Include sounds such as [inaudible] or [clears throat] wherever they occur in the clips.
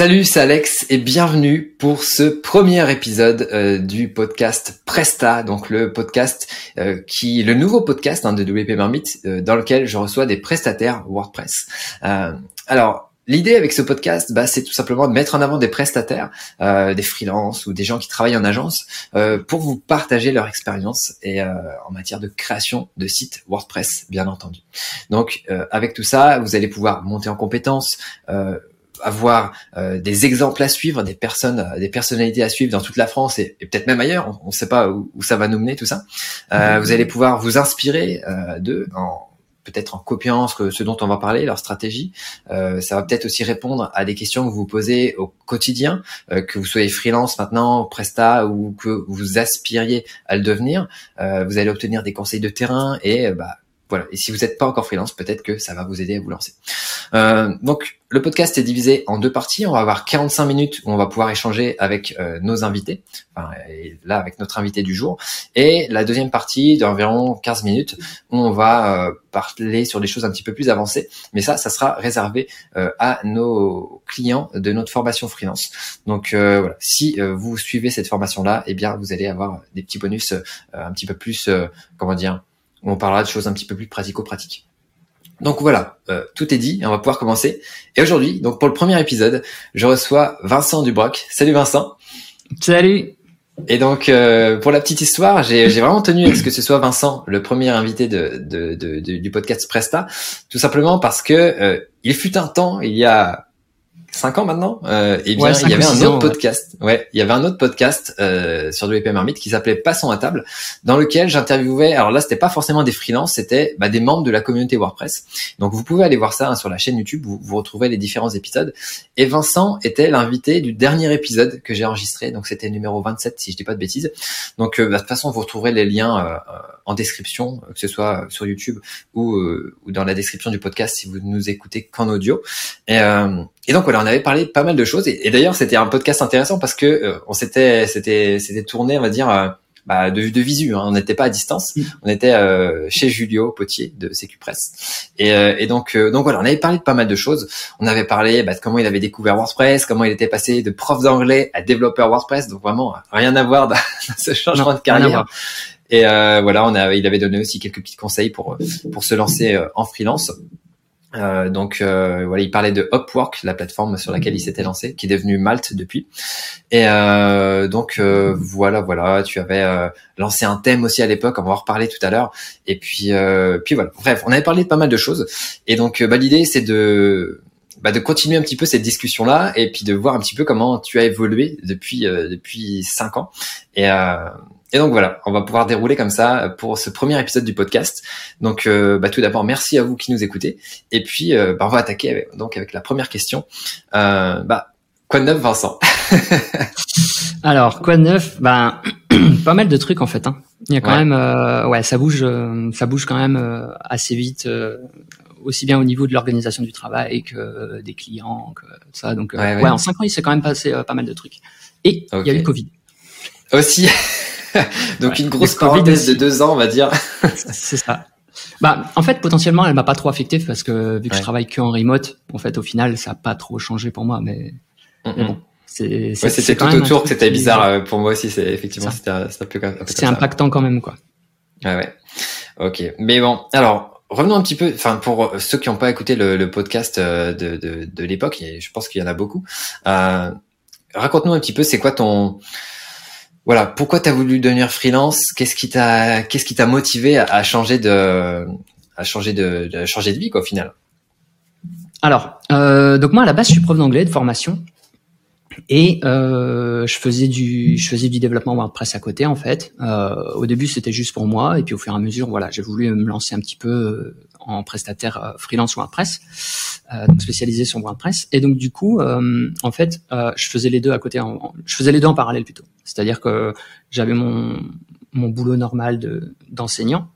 Salut, c'est Alex et bienvenue pour ce premier épisode euh, du podcast Presta, donc le podcast euh, qui, le nouveau podcast hein, de WP Marmite, euh, dans lequel je reçois des prestataires WordPress. alors, L'idée avec ce podcast, bah, c'est tout simplement de mettre en avant des prestataires, des freelances ou des gens qui travaillent en agence pour vous partager leur expérience et en matière de création de sites WordPress, bien entendu. Donc, avec tout ça, vous allez pouvoir monter en compétences, avoir euh, des exemples à suivre, des personnes, euh, des personnalités à suivre dans toute la France et, peut-être même ailleurs. On ne sait pas où, ça va nous mener tout ça. Euh. Vous allez pouvoir vous inspirer de en peut-être en copiant ce, ce, dont on va parler, leur stratégie. ça va peut-être aussi répondre à des questions que vous vous posez au quotidien, que vous soyez freelance maintenant, presta ou que vous aspiriez à le devenir. vous allez obtenir des conseils de terrain et bah, voilà. Et si vous n'êtes pas encore freelance, peut-être que ça va vous aider à vous lancer. Euh, donc, le podcast est divisé en deux parties. On va avoir 45 minutes où on va pouvoir échanger avec euh, nos invités, enfin, et là avec notre invité du jour, et la deuxième partie d'environ 15 minutes où on va euh, parler sur des choses un petit peu plus avancées. Mais ça, ça sera réservé euh, à nos clients de notre formation freelance. Donc voilà, si vous suivez cette formation-là, eh bien vous allez avoir des petits bonus un petit peu plus, comment dire on parlera de choses un petit peu plus pratico-pratiques. Donc voilà, euh, tout est dit, on va pouvoir commencer. Et aujourd'hui, donc pour le premier épisode, je reçois Vincent Dubroc. Salut Vincent. Salut. Et donc euh, pour la petite histoire, j'ai vraiment tenu à ce que ce soit Vincent le premier invité de, du podcast Presta, tout simplement parce que euh, il fut un temps, il y a cinq ans maintenant, euh, et bien il y avait un autre podcast. Ouais. il y avait un autre podcast euh, sur WP Marmite qui s'appelait Passons à table, dans lequel j'interviewais. Alors là, c'était pas forcément des freelances, c'était bah, des membres de la communauté WordPress. Donc vous pouvez aller voir ça hein, sur la chaîne YouTube, vous, vous retrouvez les différents épisodes. Et Vincent était l'invité du dernier épisode que j'ai enregistré, donc c'était numéro 27 si je dis pas de bêtises. Donc euh, bah, de toute façon, vous retrouverez les liens euh, en description, que ce soit sur YouTube ou, ou dans la description du podcast si vous nous écoutez qu'en audio. Et, et donc voilà, on avait parlé pas mal de choses. Et, d'ailleurs, c'était un podcast intéressant parce que euh, on s'était, c'était, c'était tourné, on va dire, euh, bah, de, de visu. Hein. On n'était pas à distance. Mm. On était euh, chez Julio Potier de Press. Et, et donc, donc voilà, on avait parlé de pas mal de choses. On avait parlé bah, de comment il avait découvert WordPress, comment il était passé de prof d'anglais à développeur WordPress. Donc vraiment rien à voir dans [laughs] ce changement de carrière. Et voilà, on a, il avait donné aussi quelques petits conseils pour pour se lancer en freelance. Euh, donc euh, voilà, il parlait de Upwork, la plateforme sur laquelle il s'était lancé, qui est devenue Malte depuis. Et euh, donc euh, voilà, voilà, tu avais euh, lancé un thème aussi à l'époque, on va en reparler tout à l'heure. Et puis puis voilà, bref, on avait parlé de pas mal de choses. Et donc bah, l'idée c'est de bah, de continuer un petit peu cette discussion là et puis de voir un petit peu comment tu as évolué depuis depuis cinq ans. Et et donc voilà, on va pouvoir dérouler comme ça pour ce premier épisode du podcast. Donc euh, bah, tout d'abord, merci à vous qui nous écoutez. Et puis euh, bah, on va attaquer avec, donc avec la première question. Euh, bah, quoi de neuf, Vincent [laughs] Alors quoi de neuf? Ben [clears throat] pas mal de trucs en fait. Hein. Il y a quand même, ouais, ça bouge, ça bouge quand même assez vite aussi bien au niveau de l'organisation du travail que des clients, que ça. Donc, ouais, en cinq ans, il s'est quand même passé pas mal de trucs. Et il y a eu le Covid. Aussi. [laughs] [laughs] Donc une grosse parenthèse de deux ans, on va dire. [laughs] c'est ça. Bah, en fait, potentiellement, elle m'a pas trop affecté parce que vu que je travaille que en remote, en fait, au final, ça a pas trop changé pour moi. Mais, bon, c'est. c'était tout autour que c'était bizarre euh, pour moi aussi. C'est effectivement, c'était un, peu, C'est impactant quand même, quoi. Ouais, ouais. Ok. Mais bon, alors revenons un petit peu. Enfin, pour ceux qui n'ont pas écouté le, podcast euh, de, de, de l'époque, et je pense qu'il y en a beaucoup. Euh, Raconte-nous un petit peu, c'est quoi ton voilà, pourquoi tu as voulu devenir freelance? Qu'est-ce qui t'a qu'est-ce qui t'a motivé à, changer de à changer de, changer de vie quoi au final? Alors, euh, donc moi à la base je suis prof d'anglais de formation. Et euh, je faisais du je faisais du développement WordPress à côté en fait. Euh, au début c'était juste pour moi. Et puis au fur et à mesure voilà j'ai voulu me lancer un petit peu en prestataire euh, freelance WordPress, euh, donc spécialisé sur WordPress. Et donc du coup, euh, en fait, je faisais les deux à côté, en, je faisais les deux en parallèle plutôt. C'est-à-dire que j'avais mon mon boulot normal de d'enseignant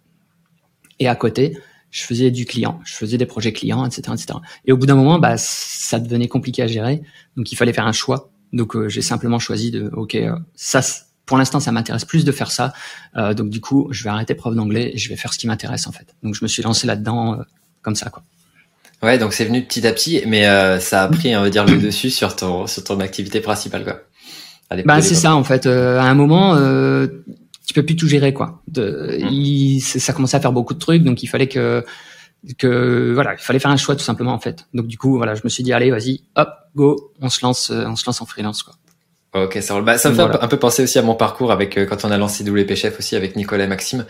et à côté, je faisais du client, je faisais des projets clients, etc., etc. Et au bout d'un moment, bah, ça devenait compliqué à gérer, donc il fallait faire un choix. Donc j'ai simplement choisi de, ok, ça, pour l'instant, ça m'intéresse plus de faire ça. Euh, donc du coup, je vais arrêter prof d'anglais et je vais faire ce qui m'intéresse en fait. Donc je me suis lancé là-dedans euh, comme ça, quoi. Ouais, donc c'est venu petit à petit, mais euh, ça a pris, on va dire, le dessus sur ton sur ton activité principale, quoi. Bah c'est ça en fait. Euh, à un moment, euh, tu peux plus tout gérer, quoi. De, mm. il, ça commençait à faire beaucoup de trucs, donc il fallait que que voilà, il fallait faire un choix tout simplement en fait. Donc du coup, voilà, je me suis dit allez, vas-y, hop, go, on se lance, euh, on se lance en freelance, quoi. Ok, ça Bah, ça me fait un peu penser aussi à mon parcours avec quand on a lancé WP Chef aussi avec Nicolas et Maxime.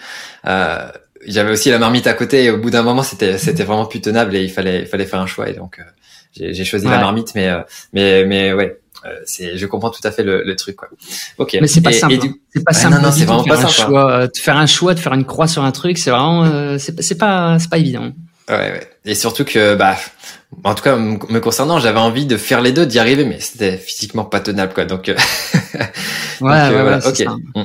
Euh, j'avais aussi la marmite à côté et au bout d'un moment c'était c'était vraiment plus tenable et il fallait il fallait faire un choix et donc euh, j'ai choisi la marmite mais euh, mais mais ouais euh, c'est je comprends tout à fait le, le truc quoi. Ok. Mais c'est pas simple. Hein. C'est pas simple. Non, non, c'est vraiment pas simple. Hein. Choix, de faire un choix, de faire une croix sur un truc, c'est vraiment c'est pas c'est pas évident. Ouais, ouais. Et surtout que bah en tout cas me concernant, j'avais envie de faire les deux, d'y arriver, mais c'était physiquement pas tenable quoi. Donc, [laughs] ouais, ouais, voilà. ok. Mmh.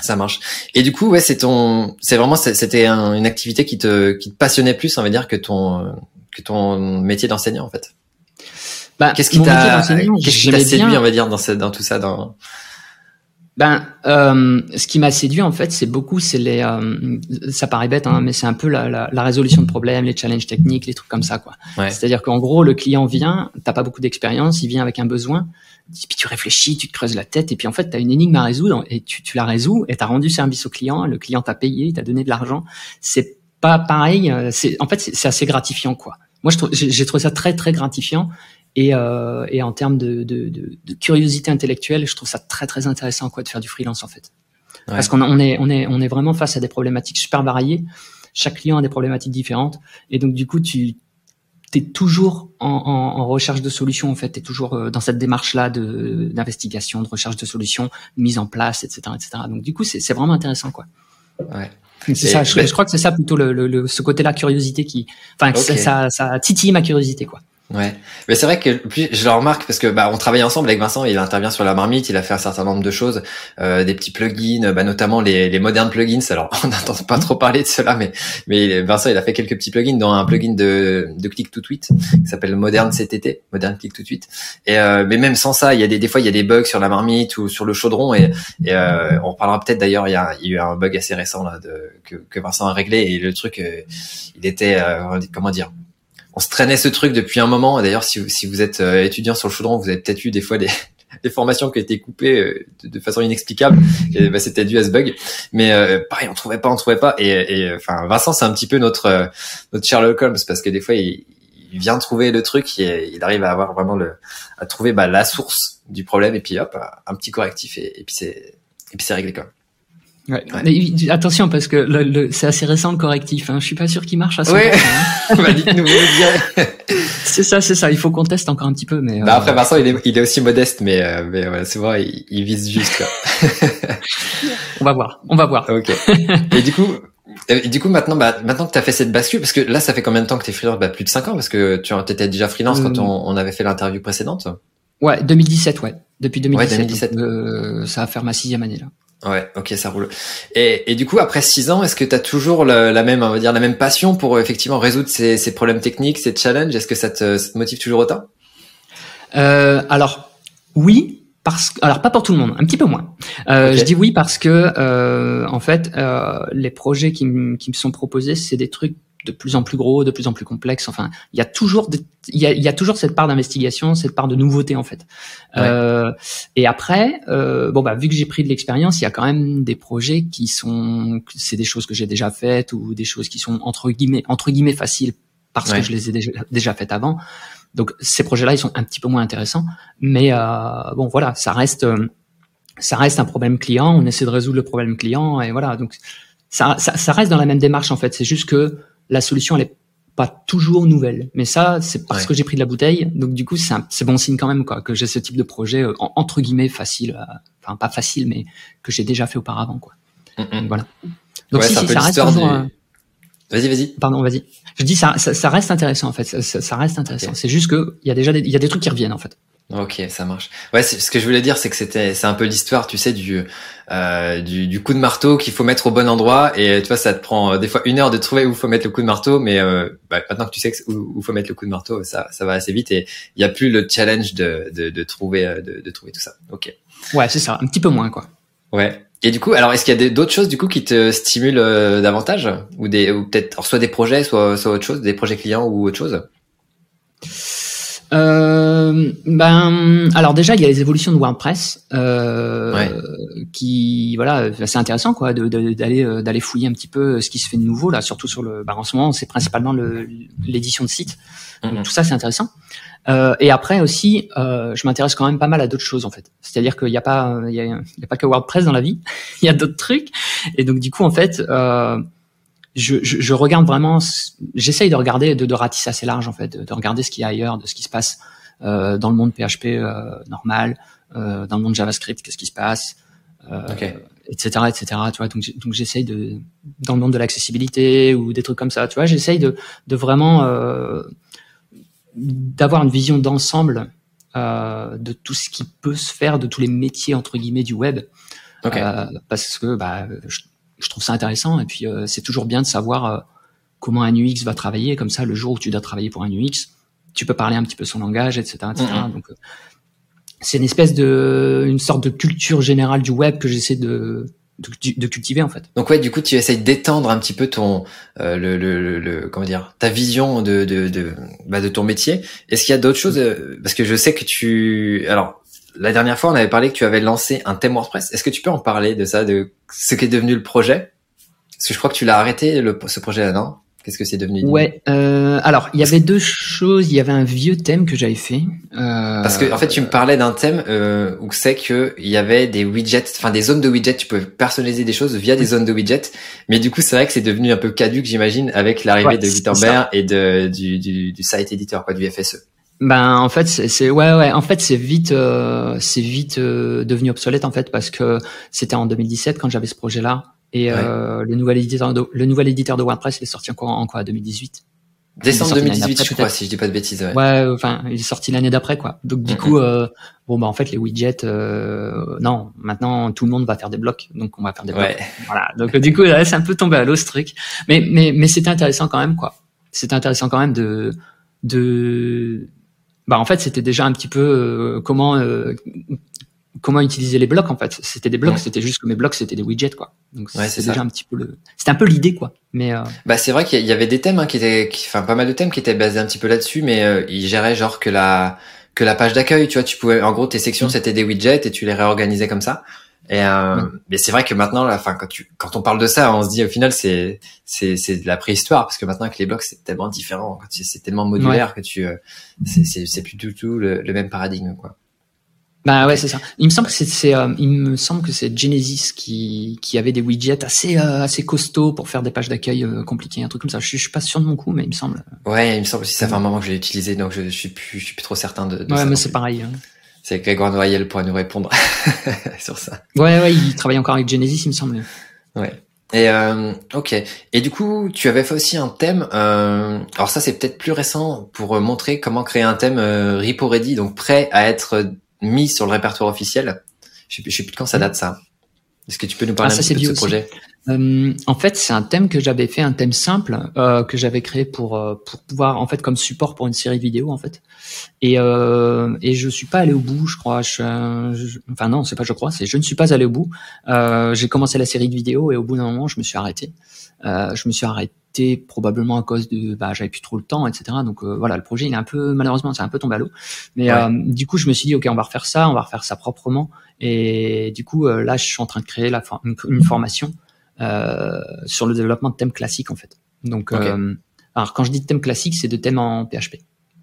Ça marche. Et du coup, ouais, c'est ton, c'est vraiment, c'était une activité qui te, qui te passionnait plus, on va dire, que ton, que ton métier d'enseignant, en fait. Bah, qu'est-ce qui t'a, qu'est-ce qui t'a séduit, on va dire, dans, dans tout ça, dans. Ben, euh, ce qui m'a séduit en fait, c'est beaucoup, c'est les, euh, ça paraît bête, hein, mais c'est un peu la, la, la, résolution de problèmes, les challenges techniques, les trucs comme ça, quoi. Ouais. C'est-à-dire qu'en gros, le client vient, t'as pas beaucoup d'expérience, il vient avec un besoin, puis tu réfléchis, tu te creuses la tête, et puis en fait, tu as une énigme à résoudre, et tu, tu la résous, et tu as rendu service au client, le client t'a payé, il t'a donné de l'argent. C'est pas pareil, euh, c'est en fait, c'est assez gratifiant, quoi. Moi, j'ai trouvé ça très, très gratifiant, et, euh, et en termes de, de, de, de, curiosité intellectuelle, je trouve ça très, très intéressant, quoi, de faire du freelance, en fait. Parce qu'on on est, on est, on est vraiment face à des problématiques super variées. Chaque client a des problématiques différentes, et donc du coup, tu tu es toujours en, en, en, recherche de solutions en fait, tu es toujours euh, dans cette démarche là de d'investigation, de recherche de solutions, mise en place, etc., etc. Donc du coup, c'est vraiment intéressant quoi. Ouais. C'est ça. Je, je, crois que c'est ça plutôt le, le, ce côté-là curiosité qui, enfin, ça, ça, ça titille ma curiosité quoi. Ouais, mais c'est vrai que puis je le remarque parce que bah on travaille ensemble avec Vincent, il intervient sur la marmite, il a fait un certain nombre de choses, euh, des petits plugins, bah notamment les, les modernes plugins. Alors [laughs] on n'entend pas trop parler de cela, mais mais Vincent il a fait quelques petits plugins, dont un plugin de de click to tweet qui s'appelle Modern CTT, Modern click to tweet. Et euh, mais même sans ça, il y a des des fois il y a des bugs sur la marmite ou sur le chaudron et, et euh, on parlera peut-être d'ailleurs il y a, il y a eu un bug assez récent là de que, que Vincent a réglé et le truc euh, il était euh, comment dire on se traînait ce truc depuis un moment. D'ailleurs, si, si vous êtes euh, étudiant sur le chaudron, vous avez peut-être eu des fois des, [laughs] des formations qui été coupées euh, de, façon inexplicable. bah, C'était dû à ce bug. Mais euh, pareil, on trouvait pas, on trouvait pas. Et, et enfin, Vincent, c'est un petit peu notre notre Sherlock Holmes parce que des fois, il, il vient trouver le truc, et il arrive à avoir vraiment le, à trouver bah, la source du problème et puis hop, un petit correctif et, et puis c'est et puis c'est réglé. Ouais. Attention parce que le, le, c'est assez récent le correctif. Hein. Je suis pas sûr qu'il marche à 100%. Ouais. Hein. [laughs] bah, dites-nous [laughs] c'est ça, c'est ça. Il faut qu'on teste encore un petit peu, mais. Bah, après Vincent, il est, il est aussi modeste, mais euh, mais voilà, souvent il, il vise juste. Quoi. [laughs] on va voir, on va voir. Ok. Et du coup, et du coup maintenant, bah maintenant que tu as fait cette bascule, parce que là, ça fait combien de temps que tu es freelance? Bah plus de 5 ans, parce que tu étais déjà freelance quand euh. on, on avait fait l'interview précédente. Ouais, 2017, ouais. Depuis 2017. Ouais, 2017. euh, ça va faire ma sixième année là. Ouais, ok, ça roule. Et, et du coup, après six ans, est-ce que tu as toujours la, la, même, on va dire, la même passion pour effectivement résoudre ces, ces problèmes techniques, ces challenges? Est-ce que ça te, ça te, motive toujours autant? Euh, Alors, oui. Parce que, alors pas pour tout le monde, un petit peu moins. Euh, okay. Je dis oui parce que euh, en fait, euh, les projets qui, qui me sont proposés, c'est des trucs de plus en plus gros, de plus en plus complexe. Enfin, il y a toujours, il y a, y a toujours cette part d'investigation, cette part de nouveauté en fait. Ouais. Euh, et après, euh, bon bah vu que j'ai pris de l'expérience, il y a quand même des projets qui sont, c'est des choses que j'ai déjà faites ou des choses qui sont entre guillemets entre guillemets faciles parce ouais. que je les ai déjà, déjà faites avant. Donc ces projets-là, ils sont un petit peu moins intéressants, mais euh, bon voilà, ça reste, ça reste un problème client. On essaie de résoudre le problème client et voilà. Donc ça, ça, ça reste dans la même démarche en fait. C'est juste que la solution elle est pas toujours nouvelle. Mais ça, c'est parce ouais. que j'ai pris de la bouteille. Donc du coup, c'est bon signe quand même quoi que j'ai ce type de projet euh, entre guillemets facile, euh, enfin pas facile, mais que j'ai déjà fait auparavant quoi. Mm -hmm. voilà. Donc ouais, si, si ça reste toujours. Du... Vas-y, vas-y. Pardon, vas-y. Je dis ça, ça, ça, reste intéressant en fait. Ça, ça reste intéressant. Okay. C'est juste que il y a déjà des, il y a des trucs qui reviennent en fait. Ok, ça marche. Ouais, ce que je voulais dire, c'est que c'était, c'est un peu l'histoire, tu sais, du, euh, du, du, coup de marteau qu'il faut mettre au bon endroit. Et tu vois, ça te prend euh, des fois une heure de trouver où faut mettre le coup de marteau, mais euh, bah, maintenant que tu sais où, où faut mettre le coup de marteau, ça, ça va assez vite et il y a plus le challenge de, de, de trouver, euh, de, de, trouver tout ça. Ok. Ouais, c'est ça, un petit peu moins quoi. Ouais. Et du coup, alors est-ce qu'il y a d'autres choses du coup qui te stimulent euh, davantage? Ou des ou peut-être soit des projets, soit soit autre chose, des projets clients ou autre chose? Euh, ben, alors déjà, il y a les évolutions de WordPress euh, qui, voilà, c'est intéressant quoi, d'aller euh, d'aller fouiller un petit peu ce qui se fait de nouveau là, surtout sur le. Ben, en ce moment, c'est principalement l'édition de site. Mm-hmm. tout ça, c'est intéressant. Euh, et après aussi, euh, je m'intéresse quand même pas mal à d'autres choses en fait. C'est-à-dire qu'il n'y a pas, il y a, il y a pas que WordPress dans la vie. [laughs] il y a d'autres trucs. Et donc du coup, en fait. Euh, je, je, je, regarde vraiment, j'essaye de regarder, de, de ratisser assez large en fait, de, regarder ce qu'il y a ailleurs, de ce qui se passe euh, dans le monde PHP euh, normal, euh, dans le monde JavaScript, qu'est-ce qui se passe, euh, etc., etc. Tu vois, donc, donc j'essaye de, dans le monde de l'accessibilité ou des trucs comme ça, tu vois, j'essaye de, de vraiment euh, d'avoir une vision d'ensemble euh, de tout ce qui peut se faire, de tous les métiers entre guillemets du web, parce que bah, je, je trouve ça intéressant. Et puis, euh, c'est toujours bien de savoir euh, comment un UX va travailler. Comme ça, le jour où tu dois travailler pour un UX, tu peux parler un petit peu son langage, etc. etc. Donc, euh, c'est une espèce de, une sorte de culture générale du web que j'essaie de, de, cultiver en fait. Donc ouais, du coup, tu essayes d'étendre un petit peu ton, le, le, le, comment dire, ta vision de de de, bah, de ton métier. Est-ce qu'il y a d'autres choses Parce que je sais que tu, alors la dernière fois, on avait parlé que tu avais lancé un thème WordPress. Est-ce que tu peux en parler de ça, de ce qui est devenu le projet? Parce que je crois que tu l'as arrêté, le, ce projet-là, non? Qu'est-ce que c'est devenu Ouais. Euh, alors, il y avait deux choses. Il y avait un vieux thème que j'avais fait. Euh, Parce que en fait, tu me parlais d'un thème euh, où c'est que il y avait des widgets, enfin des zones de widgets. Tu peux personnaliser des choses via des zones de widgets. Mais du coup, c'est vrai que c'est devenu un peu caduque, j'imagine, avec l'arrivée de Gutenberg et de du, du, du site editor, quoi, du FSE. Ben en fait c'est ouais ouais. En fait c'est vite euh, c'est vite euh, devenu obsolète en fait parce que c'était en 2017 quand j'avais ce projet là et euh, le nouvel éditeur de, le nouvel éditeur de WordPress il est sorti encore en quoi 202018 décembre 2018 je crois si je dis pas de bêtises ouais, ouais enfin il est sorti l'année d'après quoi. Donc du coup euh, bon bah en fait les widgets non maintenant tout le monde va faire des blocs. Donc on va faire des blocs. Voilà. Donc du coup c'est un peu tombé à l'eau ce truc. Mais mais mais c'était intéressant quand même quoi. C'était intéressant quand même de de bah en fait c'était déjà un petit peu euh, comment euh, comment utiliser les blocs en fait. C'était des blocs, c'était juste que mes blocs c'était des widgets quoi. Donc c'est déjà un petit peu le, c'était un peu l'idée quoi. Mais euh... bah c'est vrai qu'il y avait des thèmes hein, qui étaient, enfin pas mal de thèmes qui étaient basés un petit peu là-dessus, mais euh, ils géraient genre que la que la page d'accueil, tu vois, tu pouvais en gros tes sections mm. c'était des widgets et tu les réorganisais comme ça. Et euh, mais c'est vrai que maintenant, la fin, quand tu, quand on parle de ça, on se dit au final c'est c'est c'est de la préhistoire parce que maintenant avec les blocs c'est tellement différent, c'est tellement modulaire que tu euh, c'est c'est plus du tout le, le, même paradigme quoi. Bah ouais c'est ça. Il me semble que c'est euh, il me semble que c'est Genesis qui qui avait des widgets assez euh, assez costauds pour faire des pages d'accueil compliquées, un truc comme ça. Je, je, suis pas sûr de mon coup, mais il me semble. Ouais, il me semble aussi ça fait un moment que je l'ai utilisé donc je, je suis plus je suis plus trop certain de. de ouais, mais c'est pareil. Hein c'est Grégoire Noyel pour nous répondre [laughs] sur ça. Ouais, ouais, il travaille encore avec Genesis, il me semble. Ouais. Et euh, ok. Et du coup, tu avais fait aussi un thème. Euh, alors ça, c'est peut-être plus récent pour montrer comment créer un thème euh, repo ready, donc prêt à être mis sur le répertoire officiel. Je sais, je sais plus de quand ça date ça. Est-ce que tu peux nous parler ah, un petit peu de ce projet? Euh, En fait, c'est un thème que j'avais fait, un thème simple euh, que j'avais créé pour euh, pour pouvoir en fait comme support pour une série vidéo en fait. Et euh, et je suis pas allé au bout, je crois. Je, enfin non, c'est pas je crois, c'est je ne suis pas allé au bout. Euh, j'ai commencé la série de vidéos et au bout d'un moment, je me suis arrêté. Euh, je me suis arrêté probablement à cause de bah j'avais plus trop le temps etc donc voilà le projet il est un peu malheureusement c'est un peu tombé à l'eau mais du coup je me suis dit ok on va refaire ça on va refaire ça proprement et du coup, là, je suis en train de créer la une, formation sur le développement de thèmes classiques en fait. Donc, euh, alors quand je dis thème classique, c'est de thèmes en PHP.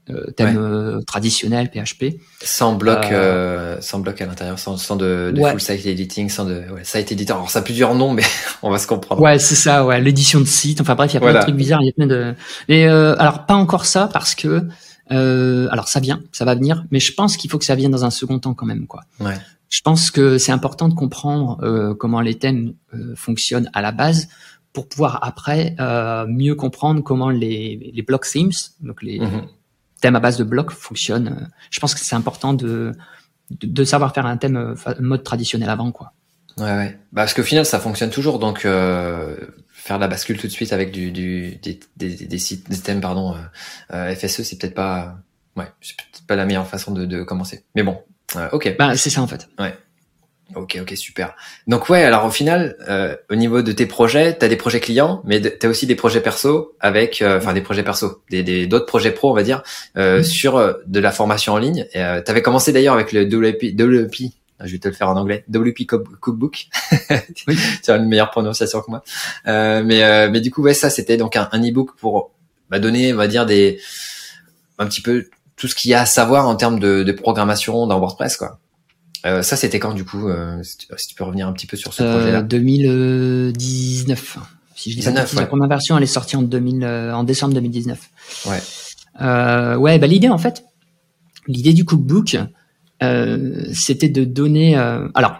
Euh, thème euh, traditionnel PHP sans bloc euh, sans bloc à l'intérieur sans, sans de, de full site editing sans de ouais, site editor alors ça a plusieurs noms mais [laughs] on va se comprendre. Ouais c'est ça ouais. L'édition de site. Enfin bref il y a plein de trucs bizarres il y a plein de mais alors pas encore ça parce que alors ça vient ça va venir mais je pense qu'il faut que ça vienne dans un second temps quand même quoi. Ouais je pense que c'est important de comprendre euh, comment les thèmes euh, fonctionnent à la base pour pouvoir après euh, mieux comprendre comment les, les block themes, donc les mhm. thèmes à base de blocs fonctionnent. Je pense que c'est important de, de, savoir faire un thème mode traditionnel avant, quoi. Ouais, ouais. Bah, parce qu'au final, ça fonctionne toujours. Donc, faire la bascule tout de suite avec du, du des, des, des, sites, des thèmes, pardon, FSE, c'est peut-être pas, ouais, c'est peut-être pas la meilleure façon de, de commencer. Mais bon, ok. Bah, c'est ça en fait. Ouais. Ok, ok, super. Donc ouais, alors au final, euh, au niveau de tes projets, tu as des projets clients, mais tu as aussi des projets perso avec, euh, enfin des projets perso, des d'autres projets pro, on va dire, euh, mm. sur euh, de la formation en ligne. tu avais commencé d'ailleurs avec le WP, WP, je vais te le faire en anglais, WP Cookbook. [laughs] oui. tu as une meilleure prononciation que moi. mais mais du coup, ouais, ça c'était donc un, un e-book pour bah, donner, on va dire des un petit peu tout ce qu'il y a à savoir en termes de, de programmation dans WordPress, quoi. Euh, ça, c'était quand du coup euh, si, tu, peux revener un petit peu sur ce projet-là. 2019. Si je dis pas la première version, elle est sortie en 2000, euh, en décembre 2019. Ouais. Euh, ouais, bah l'idée en fait, l'idée du cookbook, c'était de donner. alors,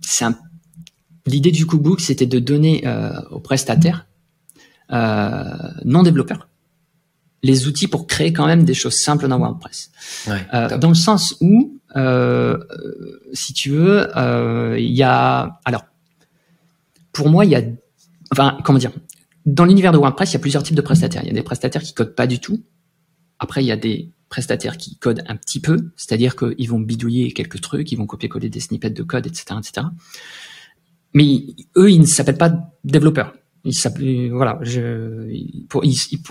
c'est un. L'idée du cookbook, c'était de donner aux prestataires non développeurs les outils pour créer quand même des choses simples dans WordPress. Ouais, dans le sens où euh, si tu veux, euh, il y a alors pour moi il y a enfin comment dire dans l'univers de WordPress il y a plusieurs types de prestataires. Il y a des prestataires qui codent pas du tout. Après il y a des prestataires qui codent un petit peu, c'est-à-dire qu'ils vont bidouiller quelques trucs, ils vont copier-coller des snippets de code, etc., etc. Mais eux, ils ne s'appellent pas développeurs. Ils voilà, je, pour,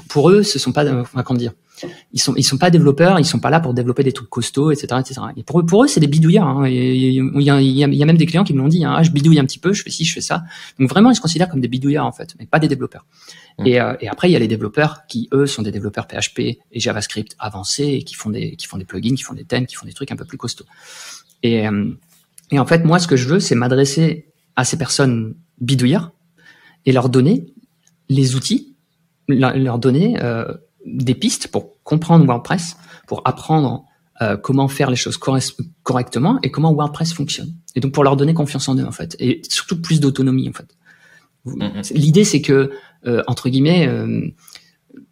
pour eux, ce sont pas, enfin, comment dire, ils sont, ils sont pas développeurs, ils sont pas là pour développer des trucs costauds, etc., etc. Et pour eux, pour eux, c'est des bidouillards. Hein. Il, y a, il, y a, même des clients qui me l'ont dit. Hein, ah, je bidouille un petit peu, je fais ci, je fais ça. Donc vraiment, ils se considèrent comme des bidouillards en fait, mais pas des développeurs. Mmh. Et, euh, et, après, il y a les développeurs qui eux sont des développeurs PHP et JavaScript avancés et qui font des, qui font des plugins, qui font des thèmes, qui font des trucs un peu plus costauds. Et, euh, et en fait, moi, ce que je veux, c'est m'adresser à ces personnes bidouillards et leur donner les outils, leur donner euh, des pistes pour comprendre WordPress, pour apprendre euh, comment faire les choses correctement et comment WordPress fonctionne. Et donc pour leur donner confiance en eux en fait, et surtout plus d'autonomie en fait. Mm-hmm. L'idée c'est que euh, entre guillemets,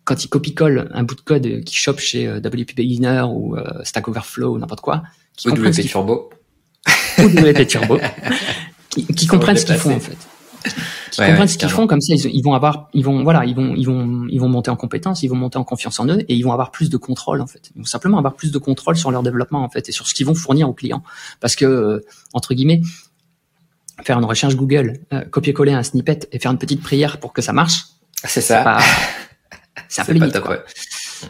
quand ils copie-collent un bout de code qui chope chez WP Beginner ou Stack Overflow ou n'importe quoi, qui ou WP Turbo, [laughs] ou WP Turbo, [laughs] qui, qui comprennent ce qu'ils font en fait qui comprennent ce qu'ils font comme ça ils, vont avoir ils vont voilà ils vont ils vont ils vont monter en compétence ils vont monter en confiance en eux et ils vont avoir plus de contrôle en fait ils vont simplement avoir plus de contrôle sur leur développement en fait et sur ce qu'ils vont fournir aux clients parce que euh, entre guillemets faire une recherche Google euh, copier-coller un snippet et faire une petite prière pour que ça marche c'est ça [laughs] c'est un peu limite quoi.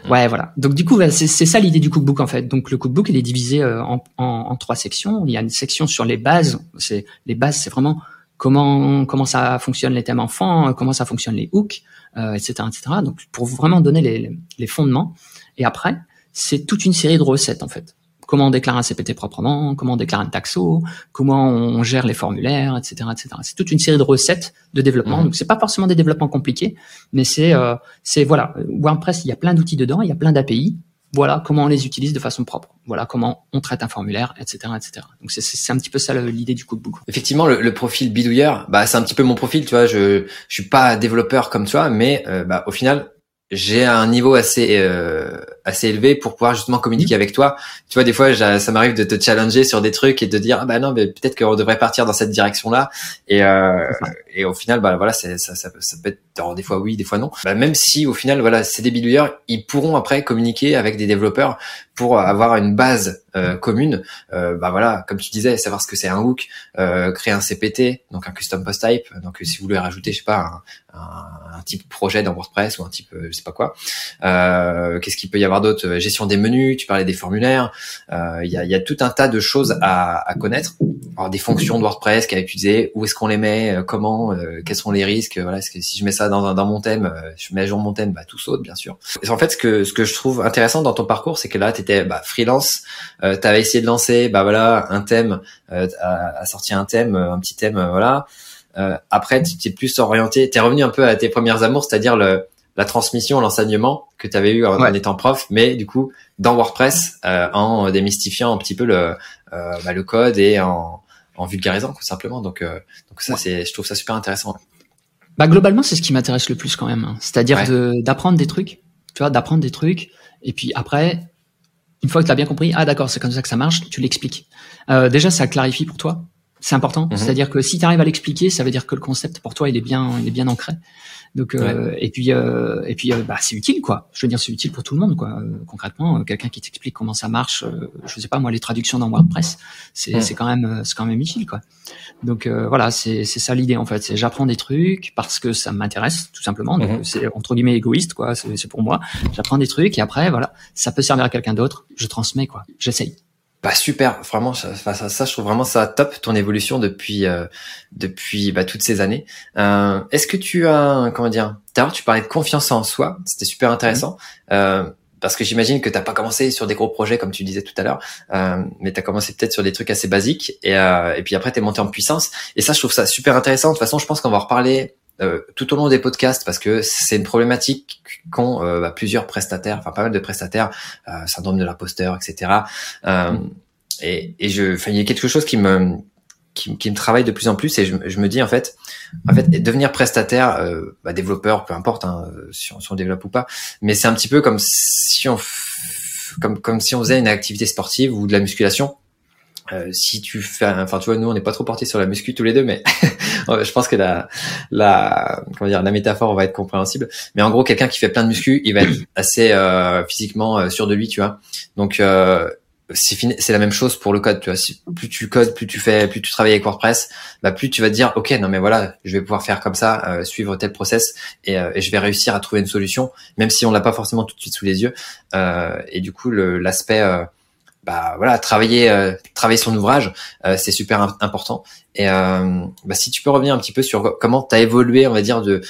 Ouais, voilà. Donc du coup, c'est ça l'idée du cookbook en fait. Donc le cookbook, il est divisé euh, en, en, en, trois sections. Il y a une section sur les bases. C'est les bases, c'est vraiment comment comment ça fonctionne les thèmes enfants, comment ça fonctionne les hooks, euh, etc., etc. Donc pour vraiment donner les, les fondements. Et après, c'est toute une série de recettes en fait. Comment on déclare un CPT proprement, comment on déclare un taxo, comment on gère les formulaires, etc., etc. C'est toute une série de recettes de développement. Mmh. Donc c'est pas forcément des développements compliqués, mais c'est euh, c'est voilà WordPress. Il y a plein d'outils dedans, il y a plein d'API voilà comment on les utilise de façon propre, voilà comment on traite un formulaire, etc., etc. Donc c'est un petit peu ça l'idée du cookbook. Effectivement, le, le, profil bidouilleur, bah c'est un petit peu mon profil, tu vois. Je je suis pas développeur comme toi, mais euh, bah au final j'ai un niveau assez euh, assez élevé pour pouvoir justement communiquer avec toi. Tu vois, des fois, ça m'arrive de te challenger sur des trucs et de dire ah bah non, mais peut-être qu'on devrait partir dans cette direction-là. Et euh, et au final, bah voilà, ça, ça, ça, peut être alors, des fois oui, des fois non. Bah, même si au final, voilà, c'est des bidouilleurs, ils pourront après communiquer avec des développeurs pour avoir une base euh, commune. Euh, bah voilà, comme tu disais, savoir ce que c'est un hook, euh, créer un CPT, donc un custom post type. Donc si vous voulez rajouter, je sais pas, un, un, type projet dans WordPress ou un type, je sais pas quoi. Qu'est-ce qu'il peut y avoir d'autre? Euh, gestion des menus, tu parlais des formulaires. Euh, il y, a, y, a, tout un tas de choses à, à connaître. Alors, des fonctions de WordPress qu'à utiliser, où est-ce qu'on les met, euh, comment, quels sont les risques. Voilà, que si je mets ça dans, dans mon thème, je mets à jour mon thème, bah, tout saute bien sûr. En fait, ce que ce que je trouve intéressant dans ton parcours, c'est que là, tu bah, freelance, euh, tu avais essayé de lancer, bah voilà, un thème, euh, à, sorti un thème, un petit thème, voilà. après, tu t'es plus orienté, t'es revenu un peu à tes premières amours, c'est-à-dire le la transmission, l'enseignement que tu avais eu en, étant prof, mais du coup dans WordPress euh, en démystifiant un petit peu le, euh, bah, le code et en, en vulgarisant tout simplement. Donc, euh, donc ça c'est, je trouve ça super intéressant. Bah globalement c'est ce qui m'intéresse le plus quand même, hein. c'est-à-dire d'apprendre des trucs, tu vois, d'apprendre des trucs et puis après une fois que tu as bien compris, ah d'accord, c'est comme ça que ça marche, tu l'expliques. Euh, déjà, ça clarifie pour toi. C'est important. Mhm. C'est-à-dire que si tu arrives à l'expliquer, ça veut dire que le concept pour toi, il est bien, il est bien ancré. Donc et puis et puis bah c'est utile quoi. Je veux dire c'est utile pour tout le monde quoi. concrètement, quelqu'un qui t'explique comment ça marche, je sais pas moi les traductions dans WordPress, c'est mm. c'est quand même c'est quand même utile quoi. Donc voilà c'est c'est ça l'idée en fait. C'est j'apprends des trucs parce que ça m'intéresse tout simplement. Donc mm-hmm. c'est entre guillemets égoïste quoi. C'est pour moi. J'apprends des trucs et après voilà ça peut servir à quelqu'un d'autre. Je transmets quoi. J'essaye. Bah super, vraiment ça, ça, ça, je trouve vraiment ça top ton évolution depuis euh, depuis bah, toutes ces années. Euh, Est-ce que tu as comment dire D'ailleurs, tu parlais de confiance en soi, c'était super intéressant. Mmh. Euh, parce que j'imagine que t'as pas commencé sur des gros projets comme tu disais tout à l'heure, euh, mais t'as commencé peut-être sur des trucs assez basiques et, euh, et puis après t'es monté en puissance. Et ça, je trouve ça super intéressant. De toute façon, je pense qu'on va en reparler euh, tout au long des podcasts parce que c'est une problématique qu'ont euh, bah, plusieurs prestataires, enfin pas mal de prestataires, euh, syndrome de l'imposteur, etc. Euh, et, et je, il y a quelque chose qui me qui, qui, me travaille de plus en plus et je, je, me dis en fait, en fait devenir prestataire, euh, bah, développeur, peu importe hein, si, on, si, on, développe ou pas, mais c'est un petit peu comme si on comme si on faisait une activité sportive ou de la musculation euh, si tu fais, enfin tu vois, nous on n'est pas trop portés sur la muscu tous les deux, mais [laughs] je pense que la, la, comment dire, la métaphore va être compréhensible. Mais en gros, quelqu'un qui fait plein de muscu, il va être assez euh, physiquement euh, sûr de lui, tu vois. Donc euh, c'est la même chose pour le code, tu vois. plus tu codes, plus tu fais, plus tu travailles avec WordPress, bah plus tu vas te dire, ok, non mais voilà, je vais pouvoir faire comme ça, suivre tel process, et, et, je vais réussir à trouver une solution, même si on l'a pas forcément tout de suite sous les yeux. et du coup, l'aspect bah voilà travailler euh, travailler son ouvrage euh, c'est super important. Et euh, bah, si tu peux revenir un petit peu sur comment tu as évolué on va dire de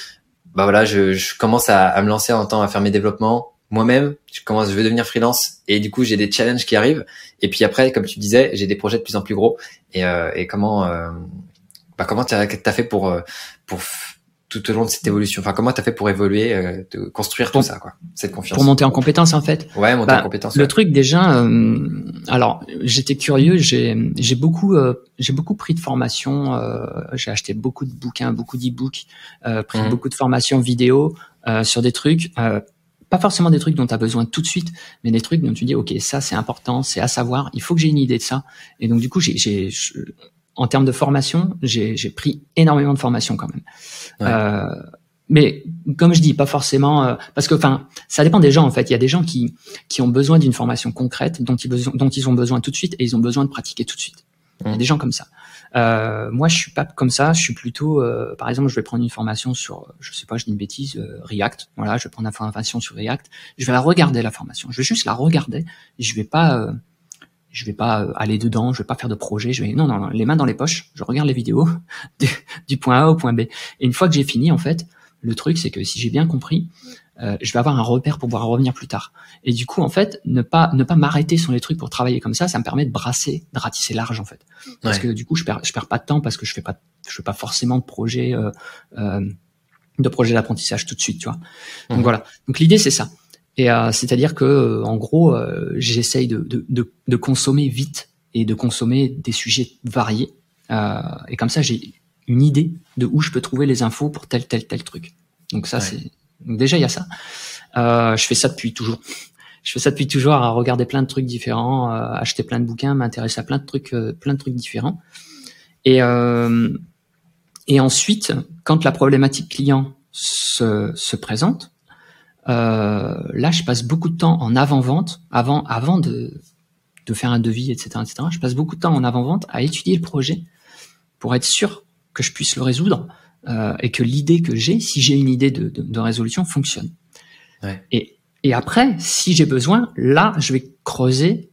bah voilà je, je commence à, me lancer en temps à faire mes développements moi-même. Je commence je veux devenir freelance et du coup j'ai des challenges qui arrivent. Et puis après comme tu disais j'ai des projets de plus en plus gros. Et, comment bah comment tu as, fait pour pour tout au long de cette évolution Enfin, comment t'as fait pour évoluer, euh, de construire tout ça, quoi, cette confiance Pour monter en compétence, en fait. Ouais, monter bah, en compétence. Le truc déjà, euh, alors j'étais curieux, j'ai j'ai beaucoup euh, j'ai beaucoup pris de formations, euh, j'ai acheté beaucoup de bouquins, beaucoup d'e-books, pris mhm. beaucoup de formations vidéo sur des trucs. pas forcément des trucs dont tu as besoin tout de suite, mais des trucs dont tu dis ok ça c'est important, c'est à savoir, il faut que j'ai une idée de ça. Et donc du coup j'ai en termes de formation, j'ai pris énormément de formation quand même. Euh, mais comme je dis, pas forcément euh, parce que enfin, ça dépend des gens en fait. Il y a des gens qui qui ont besoin d'une formation concrète dont ils dont ils ont besoin tout de suite et ils ont besoin de pratiquer tout de suite. Il y a des gens comme ça. Euh, moi, je suis pas comme ça. Je suis plutôt, euh, par exemple, je vais prendre une formation sur, je sais pas, je dis une bêtise, euh, React. Voilà, je vais prendre une formation sur React. Je vais la regarder la formation. Je vais juste la regarder. Je vais pas je vais pas euh, aller dedans, je vais pas faire de projet, je vais non non, les mains dans les poches, je regarde les vidéos [laughs] du, point A au point B. Et une fois que j'ai fini en fait, le truc c'est que si j'ai bien compris, euh, je vais avoir un repère pour pouvoir revenir plus tard. Et du coup en fait, ne pas ne pas m'arrêter sur les trucs pour travailler comme ça, ça me permet de brasser, de ratisser large en fait. Parce que du coup je perds je perds pas de temps parce que je fais pas je fais pas forcément de projet euh, euh de projet d'apprentissage tout de suite, tu vois. Donc mmh. voilà. Donc l'idée c'est ça. Et euh, c'est-à-dire que, euh, en gros, euh, j'essaye de, de, de, de, consommer vite et de consommer des sujets variés. et comme ça, j'ai une idée de où je peux trouver les infos pour tel tel tel truc. Donc ça, c'est déjà il y a ça. je fais ça depuis toujours. Je fais ça depuis toujours à regarder plein de trucs différents, acheter plein de bouquins, m'intéresser à plein de trucs, plein de trucs différents. Et et ensuite, quand la problématique client se, se présente, euh, là, je passe beaucoup de temps en avant-vente, avant, avant de, de faire un devis, etc., etc. Je passe beaucoup de temps en avant-vente à étudier le projet pour être sûr que je puisse le résoudre euh, et que l'idée que j'ai, si j'ai une idée de, de, de résolution, fonctionne. Ouais. Et, et après, si j'ai besoin, là, je vais creuser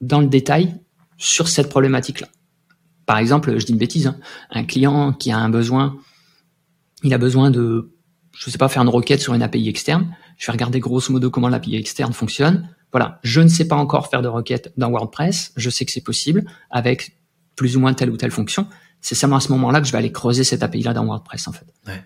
dans le détail sur cette problématique-là. Par exemple, je dis une bêtise, hein, un client qui a un besoin, il a besoin de, je sais pas, faire une requête sur une API externe je vais regarder grosso modo comment l'API externe fonctionne. Voilà, je ne sais pas encore faire de requêtes dans WordPress, je sais que c'est possible avec plus ou moins telle ou telle fonction. C'est seulement à ce moment-là que je vais aller creuser cette API-là dans WordPress en fait. Ouais.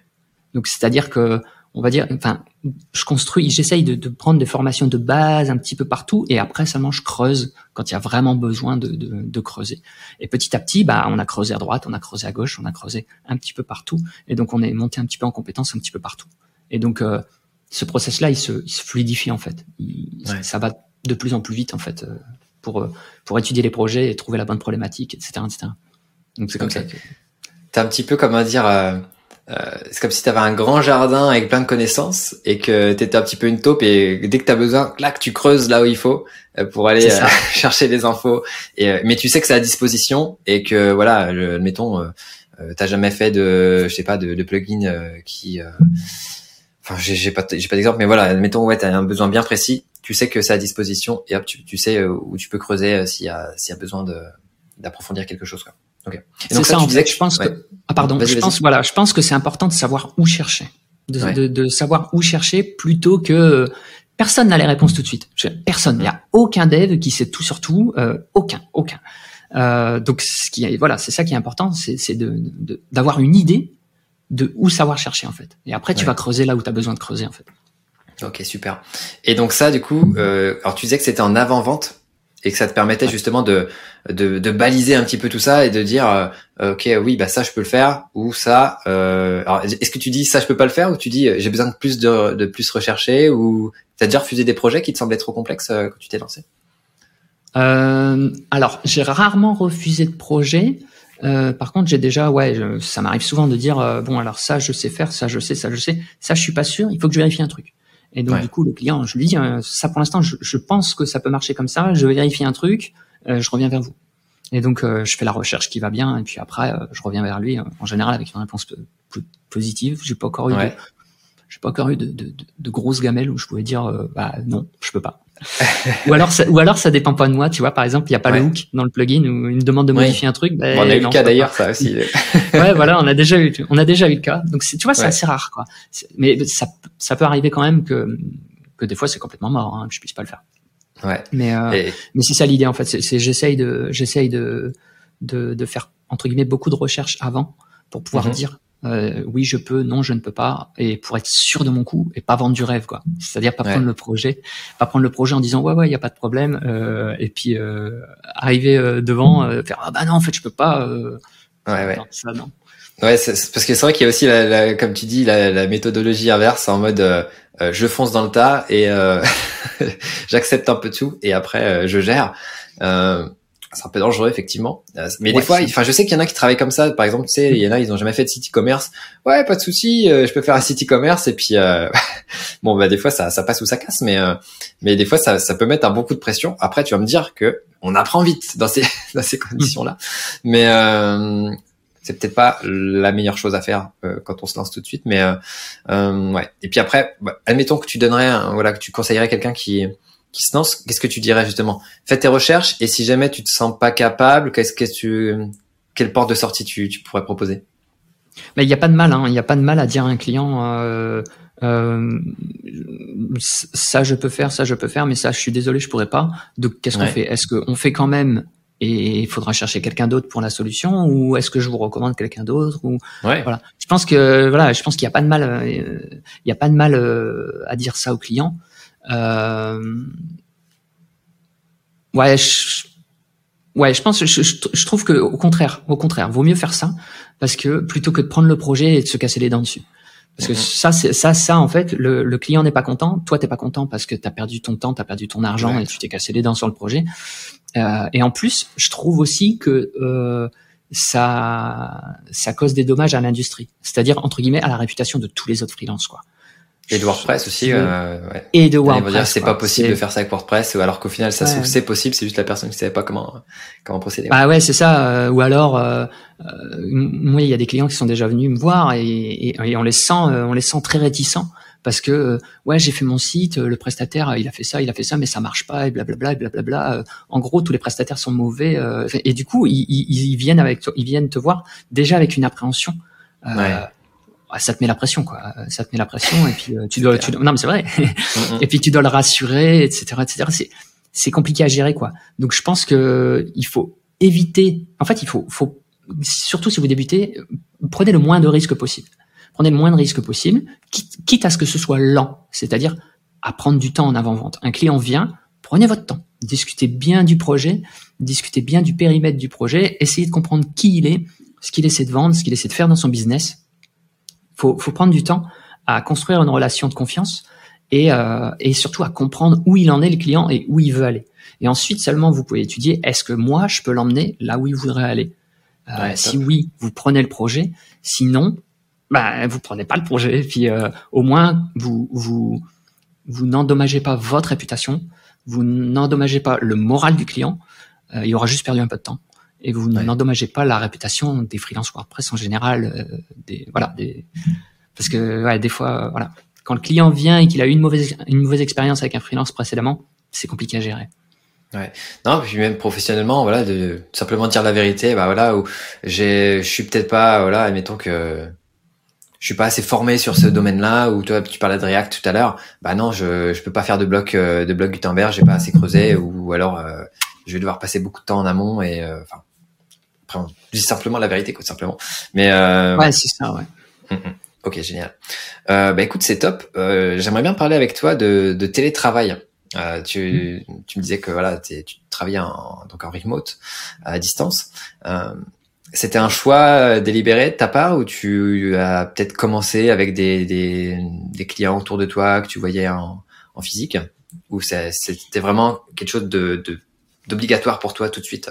Donc c'est-à-dire que on va dire, enfin, je construis, j'essaye de, de, prendre des formations de base un petit peu partout, et après seulement je creuse quand il y a vraiment besoin de, de, de, creuser. Et petit à petit, bah, on a creusé à droite, on a creusé à gauche, on a creusé un petit peu partout, et donc on est monté un petit peu en compétence un petit peu partout. Et donc euh, ce process-là, il se, il se, fluidifie en fait. Ça va de plus en plus vite en fait euh, pour euh, pour étudier les projets et trouver la bonne problématique, etc., etc. Donc c'est comme ça. Que... T'es un petit peu comme à dire, euh, euh, c'est comme si tu avais un grand jardin avec plein de connaissances et que tu étais un petit peu une taupe et dès que tu as besoin, là que tu creuses là où il faut euh, pour aller euh, [laughs] chercher les infos. Et, mais tu sais que c'est à disposition et que voilà, admettons, euh, t'as jamais fait de, je sais pas, de, de plugin qui, enfin j'ai pas, j'ai pas d'exemple, mais voilà, admettons ouais, t'as un besoin bien précis, tu sais que c'est à disposition et hop, tu, tu sais où tu peux creuser s'il y a, s'il y a besoin de d'approfondir quelque chose quoi. C'est ça, en fait, je pense que, ah pardon, je pense, voilà, je pense que c'est important de savoir où chercher, de, de, de, savoir où chercher plutôt que personne n'a les réponses tout de suite. Personne, il n'y a aucun dev qui sait tout sur tout, euh, aucun, aucun. Euh, donc, ce qui est, voilà, c'est ça qui est important, c'est de d'avoir une idée de où savoir chercher en fait. Et après, tu vas creuser là où tu as besoin de creuser en fait. Ok, super. Et donc ça, du coup, euh, alors tu disais que c'était en avant-vente et que ça te permettait justement de, de, de, baliser un petit peu tout ça et de dire euh, ok oui bah ça je peux le faire ou ça euh, alors est-ce que tu dis ça je peux pas le faire ou tu dis j'ai besoin de plus de, de plus rechercher ou t'as déjà refusé des projets qui te semblaient trop complexes euh, quand tu t'es lancé? Euh, alors j'ai rarement refusé de projets euh, par contre, j'ai déjà, ouais, ça m'arrive souvent de dire, euh, bon, alors ça, je sais faire, ça, je sais, ça, je sais, ça, je suis pas sûr. Il faut que je vérifie un truc. Et donc du coup, le client, je lui dis, euh, ça pour l'instant, je, je, pense que ça peut marcher comme ça. Je vais vérifier un truc, euh, je reviens vers vous. Et donc euh, je fais la recherche qui va bien, et puis après, je reviens vers lui en général avec une réponse positive. J'ai pas encore eu, j'ai pas encore eu de, de, de, grosses gamelles où je pouvais dire, bah non, je peux pas ou alors, ça, ou alors ça dépend pas de moi. Tu vois, par exemple, il y a pas le hook dans le plugin où il me demande de modifier un truc. Ben, on a eu le cas d'ailleurs, ça aussi. [laughs] [laughs] ouais, voilà, on a déjà eu, on a déjà eu le cas. Donc, tu vois, c'est assez rare, quoi. Mais ça, ça peut arriver quand même que, que des fois c'est complètement mort, hein, que je puisse pas le faire. Ouais. Mais, euh, mais c'est ça l'idée en fait. C'est j'essaye de, j'essaye de, de, de faire entre guillemets beaucoup de recherches avant pour pouvoir mhm. dire euh, oui je peux, non je ne peux pas, et pour être sûr de mon coup et pas vendre du rêve quoi. C'est-à-dire pas prendre le projet, pas prendre le projet en disant ouais ouais il y a pas de problème, euh, et puis euh, arriver euh, devant faire ah bah non en fait je peux pas. ouais ouais. ça non. Ouais, c'est, parce que c'est vrai qu'il y a aussi, la, la, comme tu dis, la, la méthodologie inverse en mode euh, je fonce dans le tas et euh, [laughs] j'accepte un peu tout et après je gère. Euh, c'est un peu dangereux effectivement. Euh, mais des fois, enfin, je sais qu'il y en a qui travaillent comme ça. Par exemple, tu sais, il y en a, ils ont jamais fait de site e-commerce. Ouais, pas de souci, euh, je peux faire un site e-commerce. Et puis, euh, [laughs] bon, bah des fois, ça, ça passe ou ça casse, mais mais des fois, ça, ça peut mettre un beaucoup de pression. Après, tu vas me dire que on apprend vite dans ces [laughs] dans ces conditions-là, mais c'est peut-être pas la meilleure chose à faire quand on se lance tout de suite. Mais ouais. Et puis après, bah, admettons que tu donnerais, voilà, que tu conseillerais quelqu'un qui qui se lance, qu'est-ce que tu dirais justement? Fais tes recherches et si jamais tu te sens pas capable, qu'est-ce que tu, quelle porte de sortie tu, tu pourrais proposer? Mais il n'y a pas de mal, hein. il n'y a pas de mal à dire à un client. Euh, euh, ça je peux faire, ça je peux faire, mais ça je suis désolé, je pourrais pas. Donc qu'est-ce qu'on fait? Est-ce qu'on fait quand même et il faudra chercher quelqu'un d'autre pour la solution? Ou est-ce que je vous recommande quelqu'un d'autre? Ou voilà. Je pense que voilà je pense qu'il n'y a pas de mal euh, il y a pas de mal euh, à dire ça au client ouais, je, ouais, je pense, je, je, trouve que au contraire, au contraire, vaut mieux faire ça parce que plutôt que de prendre le projet et de se casser les dents dessus. Parce que mhm. ça, c'est ça, ça en fait, le, le client n'est pas content, toi t'es pas content parce que t'as perdu ton temps, t'as perdu ton argent et tu t'es cassé les dents sur le projet. Euh, et en plus, je trouve aussi que euh, ça, ça cause des dommages à l'industrie, c'est-à-dire entre guillemets à la réputation de tous les autres freelances, quoi. Et de WordPress aussi. Euh, ouais. Et de WordPress. C'est pas possible de faire ça avec WordPress, alors qu'au final, ça c'est possible. C'est juste la personne qui savait pas comment comment procéder. Bah ouais, c'est ça. Euh, ou alors, euh, euh, moi, il y a des clients qui sont déjà venus me voir et, et, et on les sent, on les sent très réticents parce que ouais, j'ai fait mon site, le prestataire, il a fait ça, il a fait ça, mais ça marche pas et blablabla et blablabla. En gros, tous les prestataires sont mauvais et du coup, ils, ils, ils viennent avec, ils viennent te voir déjà avec une appréhension. Ouais ah, ça te met la pression quoi. Ça te met la pression et puis euh, tu dois tu, non mais c'est vrai. Mm, mm. [laughs] et puis tu dois le rassurer etc etc c'est c'est compliqué à gérer quoi. Donc je pense que il faut éviter en fait il faut faut surtout si vous débutez prenez le moins de risques possible. Prenez le moins de risques possible quitte, quitte à ce que ce soit lent. C'est-à-dire à prendre du temps en avant-vente. Un client vient prenez votre temps. Discutez bien du projet discutez bien du périmètre du projet. Essayez de comprendre qui il est ce qu'il essaie de vendre ce qu'il essaie de faire dans son business faut, faut prendre du temps à construire une relation de confiance et, euh, et surtout à comprendre où il en est le client et où il veut aller. Et ensuite seulement vous pouvez étudier est-ce que moi je peux l'emmener là où il voudrait aller? Euh, si oui, vous prenez le projet. Sinon, bah vous prenez pas le projet. Et puis au moins vous vous vous n'endommagez pas votre réputation, vous n'endommagez pas le moral du client. il aura juste perdu un peu de temps et vous n'endommagez pas la réputation des freelance WordPress en général. des voilà des parce que ouais, des fois voilà quand le client vient et qu'il a eu une mauvaise une mauvaise expérience avec un freelance précédemment, c'est compliqué à gérer. Ouais. Non, puis même professionnellement, voilà, de simplement dire la vérité, bah voilà, où j'ai, je suis peut-être pas, voilà, admettons que je suis pas assez formé sur ce domaine-là, ou toi, tu parlais de React tout à l'heure, bah non, je, je peux pas faire de bloc, euh, de bloc Gutenberg, j'ai pas assez creusé, ou alors euh, je vais devoir passer beaucoup de temps en amont et, euh, enfin, après, on simplement la vérité, quoi, simplement. Mais ouais, c'est ça, ouais. Hum, hum. Ok, génial. Euh, bah écoute, c'est top. Euh, J'aimerais bien parler avec toi de, de télétravail. Euh, tu, mm. tu me disais que voilà, tu travaillais en, donc en remote, à distance. Euh, C'était un choix délibéré de ta part ou tu as peut-être commencé avec des, des, des, clients autour de toi que tu voyais en, en physique? Ou c'était vraiment quelque chose de d'obligatoire pour toi tout de suite?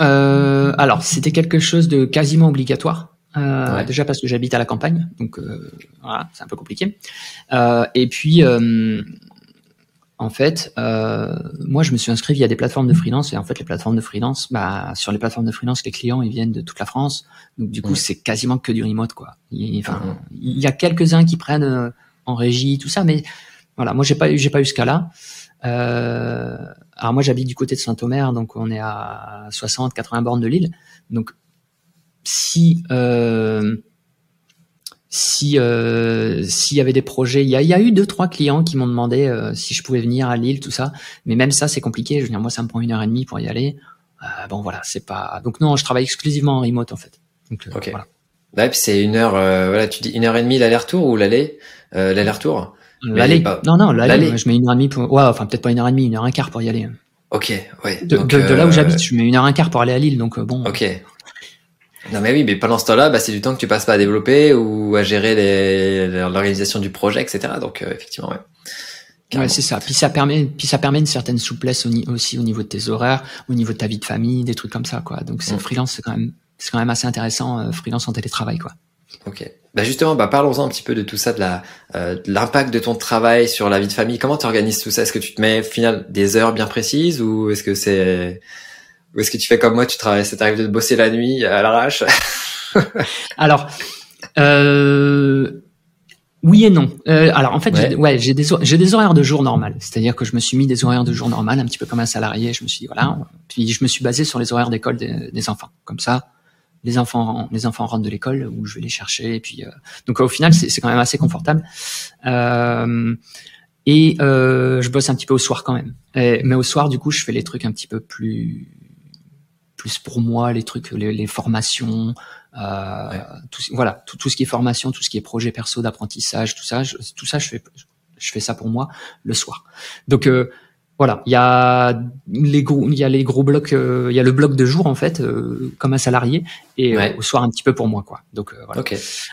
Euh, Alors, c'était quelque chose de quasiment obligatoire. Euh, Déjà parce que j'habite à la campagne, donc euh, voilà, c'est un peu compliqué. Euh, et puis, euh, en fait, euh, moi, je me suis inscrit via des plateformes de freelance. Et en fait, les plateformes de freelance, bah, sur les plateformes de freelance, les clients, ils viennent de toute la France. Donc, du coup, c'est quasiment que du remote, quoi. Enfin, il y a quelques-uns qui prennent en régie, tout ça, mais voilà, moi, j'ai pas, j'ai pas eu ce cas-là. Euh, alors moi j'habite du côté de Saint-Omer, donc on est à 60-80 bornes de l'île. Donc si euh, si euh, s'il y avait des projets, il y a, y a, eu deux trois clients qui m'ont demandé euh, si je pouvais venir à Lille, tout ça. Mais même ça, c'est compliqué. Je veux dire, moi, ça me prend une heure et demie pour y aller. Euh, bon, voilà, c'est pas. Donc non, je travaille exclusivement en remote en fait. Donc ok. Voilà. Bah, puis c'est une heure. voilà, tu dis une heure et demie l'aller-retour ou l'aller, l'aller-retour? L'aller. Non, non, l'aller. Je mets une heure et demie pour. Ouais, enfin peut-être pas une heure et demie, une heure et un quart pour y aller. Ok, ouais. De, de, là où j'habite, je mets une heure et un quart pour aller à Lille, donc bon. Ok. Non mais oui, mais pendant ce temps-là, bah, c'est du temps que tu passes pas à développer ou à gérer l'organisation du projet, etc. Donc euh, effectivement, ouais. Ouais, c'est ça. Puis ça permet, puis ça permet une certaine souplesse aussi au niveau de tes horaires, au niveau de ta vie de famille, des trucs comme ça, quoi. Donc c'est mm. freelance, c'est quand même, c'est quand même assez intéressant, euh, freelance en télétravail, quoi. Ok. Bah justement, bah parlons-en un petit peu de tout ça, de la, euh, l'impact de ton travail sur la vie de famille. Comment tu organises tout ça? Est-ce que tu te mets, au final, des heures bien précises ou est-ce que c'est ou est-ce que tu fais comme moi, tu travailles, ça t'arrive de bosser la nuit à l'arrache? [laughs] Alors, euh, oui et non. Euh, alors en fait, j'ai, ouais, des j'ai des horaires de jour normal. C'est-à-dire que je me suis mis des horaires de jour normal, un petit peu comme un salarié. Je me suis dit, voilà. Puis je me suis basé sur les horaires d'école des, enfants. Comme ça, les enfants les enfants rentrent de l'école où je vais les chercher. Et puis euh, donc au final, c'est, quand même assez confortable. Euh, et euh, je bosse un petit peu au soir quand même. mais au soir, du coup, je fais les trucs un petit peu plus plus pour moi les trucs, les, formations, euh, tout, voilà, tout, tout, ce qui est formation, tout ce qui est projet perso d'apprentissage, tout ça, tout ça, je fais, je fais ça pour moi le soir. Donc euh, voilà, il y a les gros, il y a les gros blocs, euh, il y a le bloc de jour en fait, euh, comme un salarié, et euh, au soir un petit peu pour moi quoi. Donc voilà.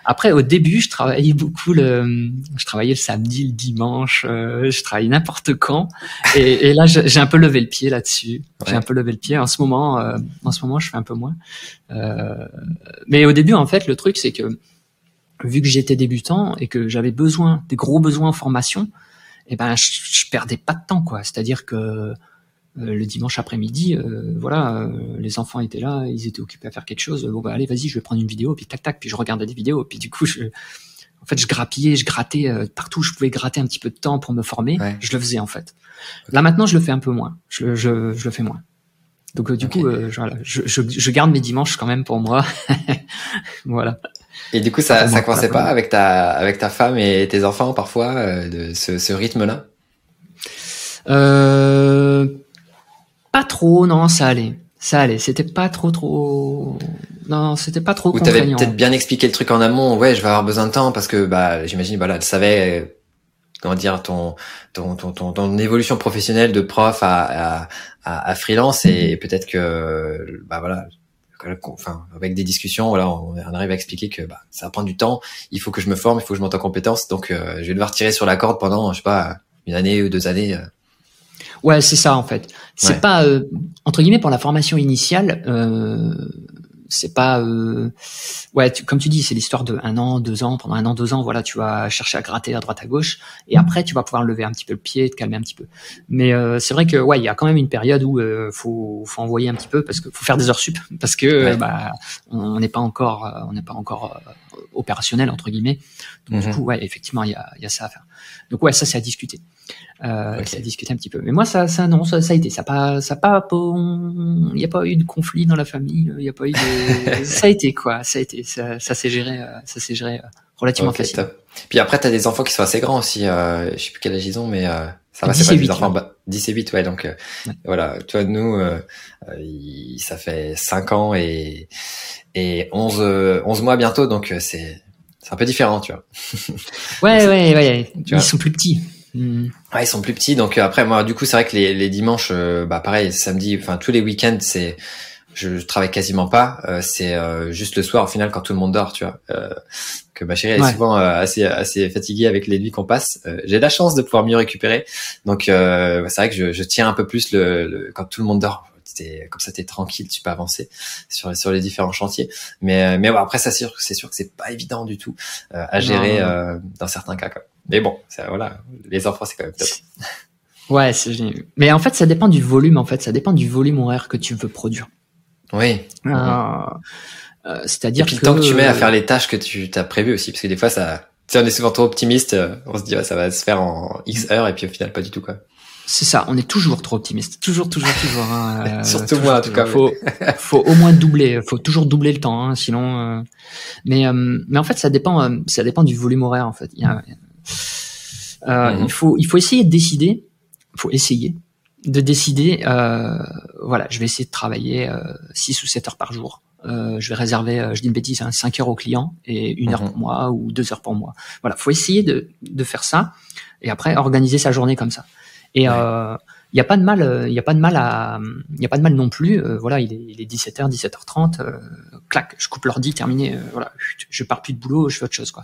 Après au début, je travaillais beaucoup le, je travaillais le samedi, le dimanche, je travaillais n'importe quand, et, et là j'ai un peu levé le pied là-dessus. J'ai un peu levé le pied. En ce moment, en ce moment, je fais un peu moins. mais au début, en fait, le truc c'est que vu que j'étais débutant et que j'avais besoin, des gros besoins en formation, eh ben je, je, perdais pas de temps quoi. C'est-à-dire que euh, le dimanche après-midi, euh, voilà, euh, les enfants étaient là, ils étaient occupés à faire quelque chose. Bon bah allez, vas-y, je vais prendre une vidéo, puis tac tac, puis je regardais des vidéos, puis du coup je en fait, je grappillais, je grattais partout où je pouvais gratter un petit peu de temps pour me former. Je le faisais en fait. Là maintenant, je le fais un peu moins. Je, je, je le fais moins. Donc du coup, je, je, je, garde mes dimanches quand même pour moi. [laughs] voilà. Et du coup, ça, ça coinçait pas avec ta, avec ta femme et tes enfants parfois, euh, de ce, ce rythme-là euh, Pas trop, non, ça allait. Ça allait. C'était pas trop, trop. Non, c'était pas trop. Ou t'avais peut-être bien expliqué le truc en amont. Ouais, je vais avoir besoin de temps parce que, bah, j'imagine, voilà, elle savait comment dire ton ton, ton ton ton, évolution professionnelle de prof à à, à, à freelance et peut-être que bah voilà enfin avec des discussions voilà on, arrive à expliquer que bah, ça va prendre du temps il faut que je me forme il faut que je monte en compétences donc euh, je vais devoir tirer sur la corde pendant je sais pas une année ou deux années euh. ouais c'est ça en fait c'est pas euh, entre guillemets pour la formation initiale c'est pas euh, ouais comme tu dis c'est l'histoire de un an deux ans pendant un an deux ans voilà tu vas chercher à gratter à droite à gauche et après tu vas pouvoir lever un petit peu le pied te calmer un petit peu. Mais euh, c'est vrai que ouais il y a quand même une période où euh, faut faut envoyer un petit peu parce que faut faire des heures sup [laughs] parce que bah on n'est pas encore on n'est pas encore opérationnel entre guillemets donc du mhm. coup ouais effectivement il y a y a ça à faire donc ouais ça c'est à discuter euh, okay. discuter un petit peu. Mais moi, ça, ça non, ça, ça a été, ça pas, ça pas, il n'y a pas eu de conflit dans la famille, il y a pas eu de, [laughs] ça a été quoi, ça a été, ça, ça s'est géré, euh, ça s'est géré euh, relativement okay, facile. Puis après, t'as des enfants qui sont assez grands aussi, euh, je sais plus quel âge ils ont, mais euh, ça va, c'est pas 8, des enfants, ouais. 10 et 8, ouais, donc ouais. voilà, tu vois, nous, euh, il, ça fait 5 ans et et 11 11 mois bientôt, donc c'est c'est un peu différent, tu vois. [laughs] ouais, ouais, ouais, ils sont plus petits. Hmm. Ouais, ils sont plus petits, donc euh, après moi, du coup, c'est vrai que les, les dimanches, euh, bah pareil, samedi, enfin tous les week-ends, c'est je, travaille quasiment pas. Euh, c'est euh, juste le soir, au final, quand tout le monde dort, tu vois. que ma chérie est souvent assez assez fatiguée avec les nuits qu'on passe. J'ai la chance de pouvoir mieux récupérer, donc c'est vrai que je, je, tiens un peu plus le, le, quand tout le monde dort. Comme ça, t'es tranquille, tu peux avancer sur sur les différents chantiers. Mais mais ouais, après, ça c'est sûr, c'est sûr que c'est pas évident du tout à gérer dans certains cas. Quoi. Mais bon, ça, voilà, les enfants, c'est quand même top. Ouais, c'est Mais en fait, ça dépend du volume. En fait, ça dépend du volume horaire que tu veux produire. Oui. Euh, euh, C'est-à-dire que le temps que tu mets à faire les tâches que tu as prévues aussi, parce que des fois, ça, tu sais, on est souvent trop optimiste. Euh, on se dit, ouais, ça va se faire en X heures, et puis au final, pas du tout, quoi. C'est ça, on est toujours trop optimiste, toujours, toujours, toujours. Hein, [laughs] Surtout toujours, moi, en tout cas. Faut, [laughs] faut au moins doubler, faut toujours doubler le temps, hein, sinon. Euh... Mais, euh, mais en fait, ça dépend, ça dépend du volume horaire, en fait. Il y a, euh, mhm. Il faut il faut essayer de décider, il faut essayer de décider. Euh, voilà, je vais essayer de travailler euh, 6 ou 7 heures par jour. Euh, je vais réserver, euh, je dis une bêtise, hein, 5 heures au client et une heure mhm. pour moi ou deux heures pour moi. Voilà, faut essayer de, de faire ça et après organiser sa journée comme ça. Et ouais. euh, il n'y a pas de mal, il euh, y a pas de mal à, il y a pas de mal non plus. Euh, voilà, il est, il est 17h, 17h30, euh, clac, je coupe l'ordi, terminé. Euh, voilà, je pars plus de boulot, je fais autre chose quoi.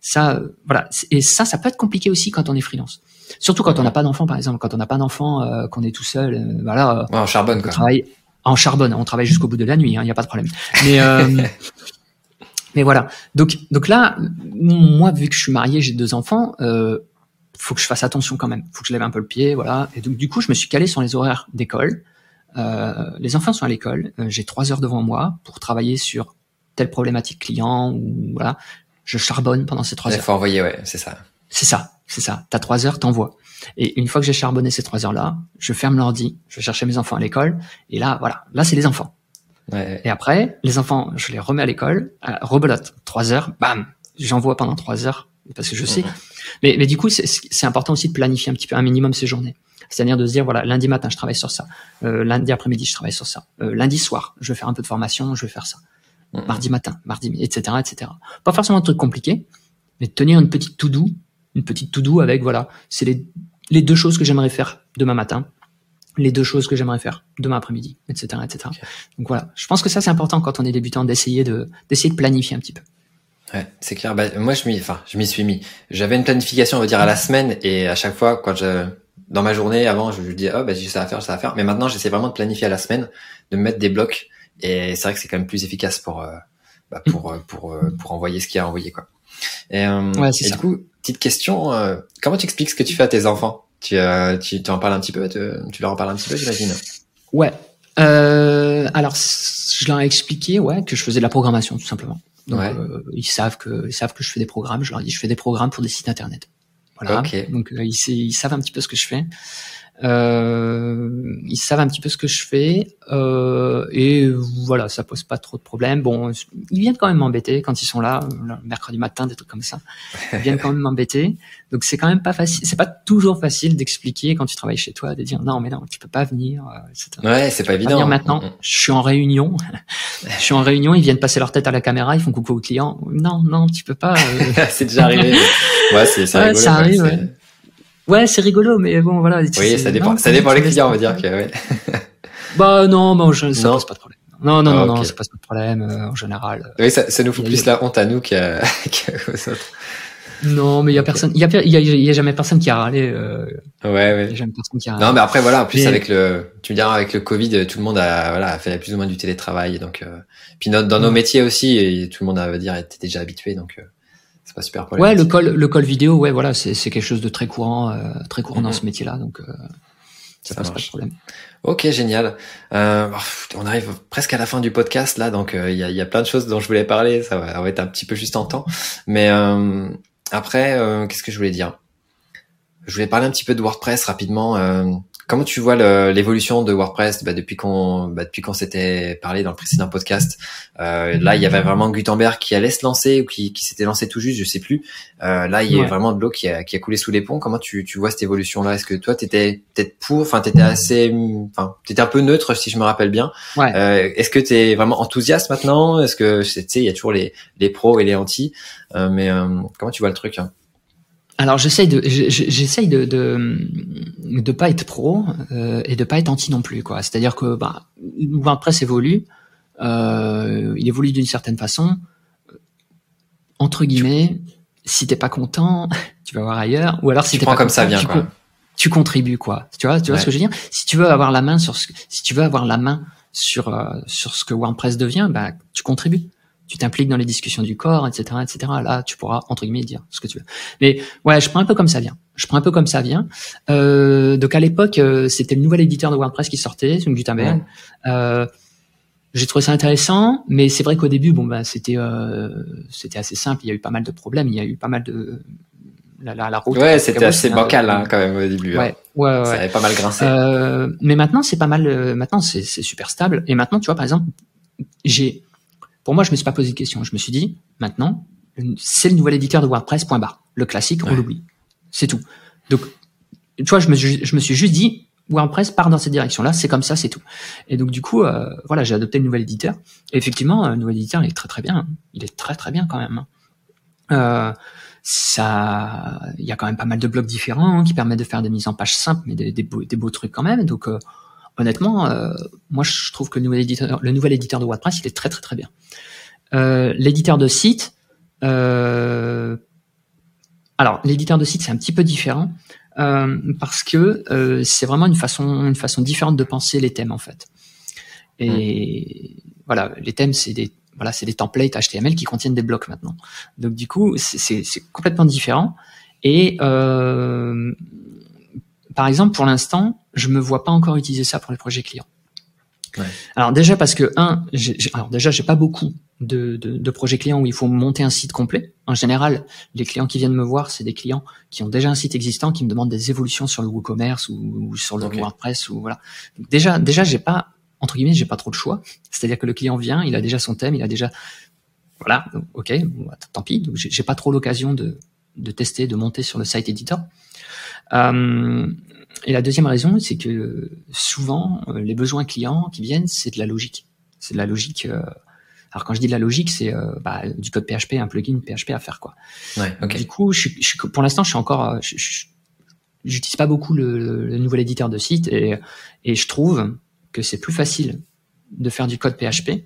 Ça, euh, voilà, et ça, ça peut être compliqué aussi quand on est freelance. Surtout quand on n'a pas d'enfant, par exemple, quand on n'a pas d'enfant, qu'on est tout seul, voilà. Ouais, en charbonne quoi. Travaille en charbonne, on travaille jusqu'au bout de la nuit, il hein, n'y a pas de problème. Mais [laughs] mais voilà. Donc donc là, moi vu que je suis marié, j'ai deux enfants. Euh, faut que je fasse attention quand même. Faut que je lève un peu le pied, voilà. Et donc du coup, je me suis calé sur les horaires d'école. Euh, les enfants sont à l'école. Euh, j'ai trois heures devant moi pour travailler sur telle problématique client ou voilà. Je charbonne pendant ces trois heures. Il faut envoyer, ouais, c'est ça. C'est ça, c'est ça. T'as trois heures, t'envoies. Et une fois que j'ai charbonné ces trois heures-là, je ferme l'ordi, je vais chercher mes enfants à l'école. Et là, voilà, là c'est les enfants. Ouais. Et après, les enfants, je les remets à l'école, euh, rebelote, trois heures, bam, j'envoie pendant trois heures parce que je sais. Mais, mais du coup, c'est important aussi de planifier un petit peu un minimum ces journées. C'est-à-dire de se dire, voilà, lundi matin, je travaille sur ça. Euh, lundi après-midi, je travaille sur ça. Euh, lundi soir, je vais faire un peu de formation, je vais faire ça. Mmh. Mardi matin, mardi, etc., etc. Pas forcément un truc compliqué, mais tenir une petite to do, une petite to do avec, voilà, c'est les, les deux choses que j'aimerais faire demain matin, les deux choses que j'aimerais faire demain après-midi, etc., etc. Okay. Donc voilà, je pense que ça c'est important quand on est débutant d'essayer de d'essayer de planifier un petit peu. Ouais, c'est clair. Bah, moi, je m'y, enfin, je m'y suis mis. J'avais une planification, on va dire, à la semaine, et à chaque fois, quand je, dans ma journée, avant, je lui dis, oh, bah, j'ai ça à faire, ça à faire. Mais maintenant, j'essaie vraiment de planifier à la semaine, de me mettre des blocs, et c'est vrai que c'est quand même plus efficace pour, euh, bah, pour, pour, [laughs] pour, euh, pour, envoyer ce qu'il y a à envoyer, quoi. Et, euh, ouais, et du coup, petite question, euh, comment tu expliques ce que tu fais à tes enfants? Tu, euh, tu, tu en parles un petit peu, tu, tu leur en parles un petit peu, j'imagine. Ouais. Euh, alors, je leur ai expliqué, ouais, que je faisais de la programmation, tout simplement. Donc ouais. euh, ils savent que ils savent que je fais des programmes. Je leur dis je fais des programmes pour des sites internet. Voilà. Okay. Donc euh, ils, ils, savent un petit peu ce que je fais. Euh, ils savent un petit peu ce que je fais euh, et voilà, ça pose pas trop de problèmes. Bon, ils viennent quand même m'embêter quand ils sont là, le mercredi matin, des trucs comme ça. Ils viennent quand même [laughs] m'embêter. Donc c'est quand même pas facile. C'est pas toujours facile d'expliquer quand tu travailles chez toi, de dire non mais non, tu peux pas venir. Etc. Ouais, c'est pas évident. Venir maintenant, mm -hmm. je suis en réunion. je suis en réunion, ils viennent passer leur tête à la caméra, ils font coucou au client. Non, non, tu peux pas. Euh... [laughs] c'est déjà arrivé. ouais, c'est ça. Ouais, ça arrive. Ouais. Ouais, c'est rigolo, mais bon, voilà. Oui, ça dépend, non, ça dépend les clients, on va dire que, ouais. [laughs] bah, non, bon, je, ça non. pose pas de problème. Non, non, ah, non, okay. non, ça pose pas de problème, euh, en général. Oui, ça, ça nous fout plus la honte à nous qu'à, [laughs] qu'aux autres. Non, mais il y a personne, il y a, y a, y a, jamais personne qui a râlé. Euh, ouais, ouais. Y a jamais personne qui a râlé. Non, mais après voilà, en plus avec le, tu me diras avec le Covid, tout le monde a voilà fait plus ou moins du télétravail, donc euh, puis dans, dans nos mm. métiers aussi, et tout le monde a va dire était déjà habitué, donc euh, c'est pas super. Ouais, le call, le call vidéo, ouais, voilà, c'est c'est quelque chose de très courant, euh, très courant dans mm-hmm. ce métier-là, donc. Euh, ça, passe pas de problème. Ok, génial. Euh, on arrive presque à la fin du podcast là, donc il y, a, y, a, plein de choses dont je voulais parler. Ça va, ça va être un petit peu juste en temps, mais euh, après, euh, qu'est-ce que je voulais dire? Je voulais parler un petit peu de WordPress rapidement. Euh, comment tu vois l'évolution de WordPress bah, depuis qu'on bah, depuis qu'on s'était parlé dans le précédent podcast euh, Là, il y avait vraiment Gutenberg qui allait se lancer ou qui, qui s'était lancé tout juste, je sais plus. là, il y a vraiment de l'eau qui a, qui a coulé sous les ponts. Comment tu, tu vois cette évolution-là? Est-ce que toi, t'étais peut-être pour Enfin, t'étais assez, enfin, t'étais un peu neutre si je me rappelle bien. Ouais. Est-ce que t'es vraiment enthousiaste maintenant? Est-ce que tu sais, il y a toujours les les pros et les anti. Euh, mais euh, comment tu vois le truc hein? Alors j'essaye de j'essaye de, de de pas être pro euh, et de pas être anti non plus quoi. C'est-à-dire que bah WordPress évolue, euh, il évolue d'une certaine façon. Entre guillemets, si t'es pas content, [laughs] tu vas voir ailleurs. Ou alors si t'es pas comme content, ça vient tu, quoi. tu contribues quoi. Tu vois, tu vois ce que je veux dire? Si tu veux avoir la main sur ce, si tu veux avoir la main sur sur ce que WordPress devient, bah tu contribues tu t'impliques dans les discussions du corps, etc., etc. Là, tu pourras entre guillemets dire ce que tu veux. Mais ouais, je prends un peu comme ça vient. Je prends un peu comme ça vient. Euh, donc à l'époque, euh, c'était le nouvel éditeur de WordPress qui sortait, c'est Gutenberg. Ouais. Euh, j'ai trouvé ça intéressant, mais c'est vrai qu'au début, bon ben c'était euh, c'était assez simple. Il y a eu pas mal de problèmes, il y a eu pas mal de la, la, la route. Ouais, c'était assez bancal hein, quand même au début. Ouais, hein. ouais, ouais. Ça avait pas mal grincé. Euh, mais maintenant, c'est pas mal. Euh, maintenant, c'est super stable. Et maintenant, tu vois, par exemple, j'ai pour moi, je me suis pas posé de question. Je me suis dit, maintenant, c'est le nouvel éditeur de WordPress, point barre. Le classique, on l'oublie. C'est tout. Donc, tu vois, je me, je me suis juste dit, WordPress part dans cette direction-là, c'est comme ça, c'est tout. Et donc, du coup, euh, voilà, j'ai adopté le nouvel éditeur. Et effectivement, le nouvel éditeur, il est très très bien. Il est très très bien quand même. Euh, ça, il y a quand même pas mal de blocs différents qui permettent de faire des mises en page simples, mais des, des, beaux, des beaux trucs quand même. Donc, euh, honnêtement, euh, moi je trouve que le nouvel éditeur, le nouvel éditeur de WordPress, il est très très très bien. Euh, l'éditeur de site, euh, alors l'éditeur de site c'est un petit peu différent parce que c'est vraiment une façon une façon différente de penser les thèmes en fait. Et mmh. voilà, les thèmes c'est des voilà, c'est des templates HTML qui contiennent des blocs maintenant. Donc du coup, c'est complètement différent. Et euh, par exemple, pour l'instant, je me vois pas encore utiliser ça pour les projets clients. Ouais. Alors déjà parce que un, j alors déjà j'ai pas beaucoup de, de, de, projets clients où il faut monter un site complet. En général, les clients qui viennent me voir, c'est des clients qui ont déjà un site existant, qui me demandent des évolutions sur le WooCommerce ou, ou sur le okay. WordPress ou voilà. Donc déjà, déjà j'ai pas entre guillemets, j'ai pas trop de choix. C'est-à-dire que le client vient, il a déjà son thème, il a déjà voilà, donc, ok, bon, bah, tant pis. Donc j'ai pas trop l'occasion de, de tester, de monter sur le site editor. Euh, et la deuxième raison, c'est que souvent, euh, les besoins clients qui viennent, c'est de la logique. C'est de la logique. Euh, alors quand je dis de la logique, c'est bah, du code PHP, un plugin PHP à faire quoi. Ouais, okay. Du coup, je, je, pour l'instant, je suis encore, j'utilise pas beaucoup le, le, nouvel éditeur de site et, et je trouve que c'est plus facile de faire du code PHP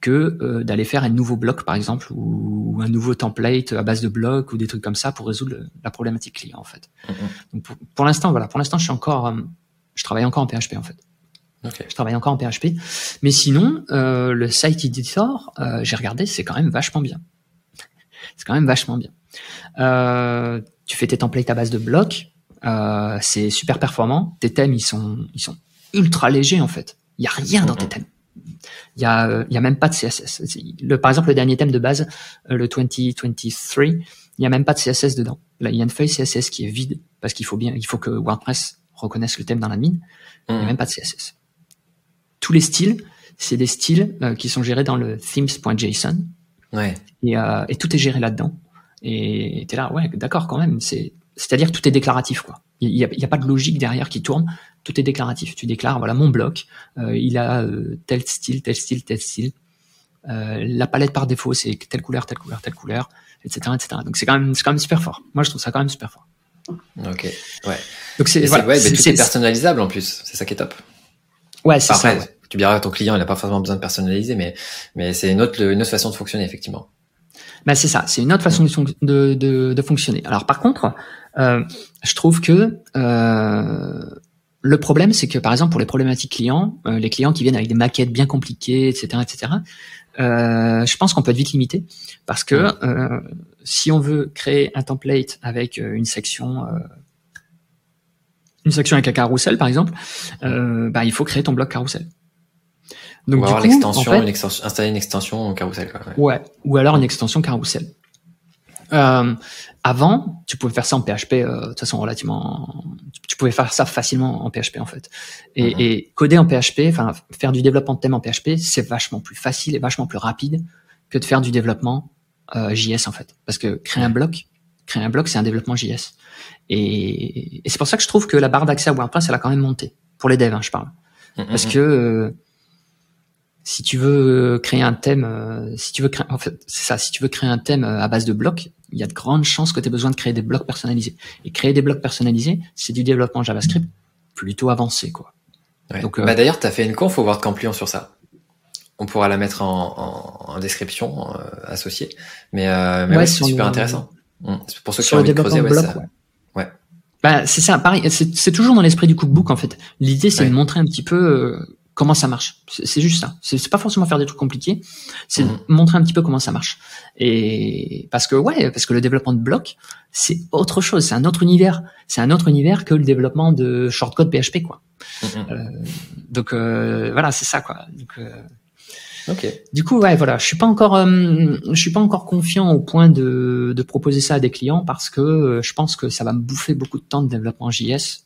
que euh, d'aller faire un nouveau bloc par exemple ou, ou, un nouveau template à base de blocs ou des trucs comme ça pour résoudre le, la problématique client en fait. Mm -hmm. Donc pour, pour l'instant voilà, pour l'instant je suis encore euh, je travaille encore en PHP en fait. Okay. Je travaille encore en PHP, mais sinon euh, le site editor, euh, j'ai regardé, c'est quand même vachement bien. C'est quand même vachement bien. Euh, tu fais tes templates à base de blocs, c'est super performant. Tes thèmes ils sont ils sont ultra légers en fait. Il y a rien mm -hmm. dans tes thèmes. Il y a, il y a même pas de CSS. Le, par exemple, le dernier thème de base, euh, le 2023, il y a même pas de CSS dedans. Là, il y a une feuille CSS qui est vide parce qu'il faut bien, il faut que WordPress reconnaisse le thème dans la mine. Mmh. Il n'y a même pas de CSS. Tous les styles, c'est des styles euh, qui sont gérés dans le themes.json. Ouais. Et, euh, et tout est géré là-dedans. Et t'es là, ouais, d'accord, quand même. C'est, c'est-à-dire que tout est déclaratif, quoi. Il n'y a, y a, pas de logique derrière qui tourne. Tout est déclaratif. Tu déclares, voilà, mon bloc, euh, il a euh, tel style, tel style, tel style. Euh, la palette par défaut, c'est telle couleur, telle couleur, telle couleur, etc., etc. Donc c'est quand même, c'est quand même super fort. Moi, je trouve ça quand même super fort. Ok, ouais. Donc c'est, voilà, ouais, tout est personnalisable en plus. C'est ça qui est top. Ouais, c'est ça. Tu diras ton client, il n'a pas forcément besoin de personnaliser, mais mais c'est une autre, une autre façon de fonctionner effectivement. Ben c'est ça, c'est une autre façon de, de, de, fonctionner. Alors par contre, euh, je trouve que euh, le problème, c'est que par exemple pour les problématiques clients, euh, les clients qui viennent avec des maquettes bien compliquées, etc., etc., euh, je pense qu'on peut être vite limité parce que euh, si on veut créer un template avec une section une section avec un carrousel par exemple, bah, il faut créer ton bloc carrousel. Donc, ou alors l'extension, installer une extension carousel. Quoi, ouais. ouais. ou alors une extension carousel. Euh, avant, tu pouvais faire ça en PHP euh, de toute façon relativement. Tu pouvais faire ça facilement en PHP en fait. Et, mhm. et coder en PHP, enfin faire du développement de thème en PHP, c'est vachement plus facile et vachement plus rapide que de faire du développement euh, JS en fait. Parce que créer un bloc, créer un bloc, c'est un développement JS. Et, et c'est pour ça que je trouve que la barre d'accès à WordPress, elle a quand même monté pour les devs, hein, je parle. Mhm, Parce mhm. que si tu veux créer un thème, euh, si tu veux créer, en fait, c'est ça, si tu veux créer un thème euh, à base de blocs, il y a de grandes chances que tu aies besoin de créer des blocs personnalisés. Et créer des blocs personnalisés, c'est du développement JavaScript plutôt avancé, quoi. Donc, euh, bah d'ailleurs, tu as fait une conf au WordCamp Lyon sur ça. On pourra la mettre en, en, description associée. Mais, mais ouais, c'est super intéressant. Mmh. Pour ceux qui ont envie de creuser, ouais, ça... ouais. Bah, c'est ça, pareil, c'est toujours dans l'esprit du cookbook en fait. L'idée c'est de montrer un petit peu comment ça marche. C'est juste ça. C'est pas forcément faire des trucs compliqués, c'est mhm. montrer un petit peu comment ça marche. Et parce que ouais, parce que le développement de blocs, c'est autre chose, c'est un autre univers, c'est un autre univers que le développement de shortcode PHP quoi. Mhm. Euh, donc euh, voilà, c'est ça quoi. Donc, euh, Du coup, ouais, voilà, je suis pas encore, je suis pas encore confiant au point de, de proposer ça à des clients parce que je pense que ça va me bouffer beaucoup de temps de développement JS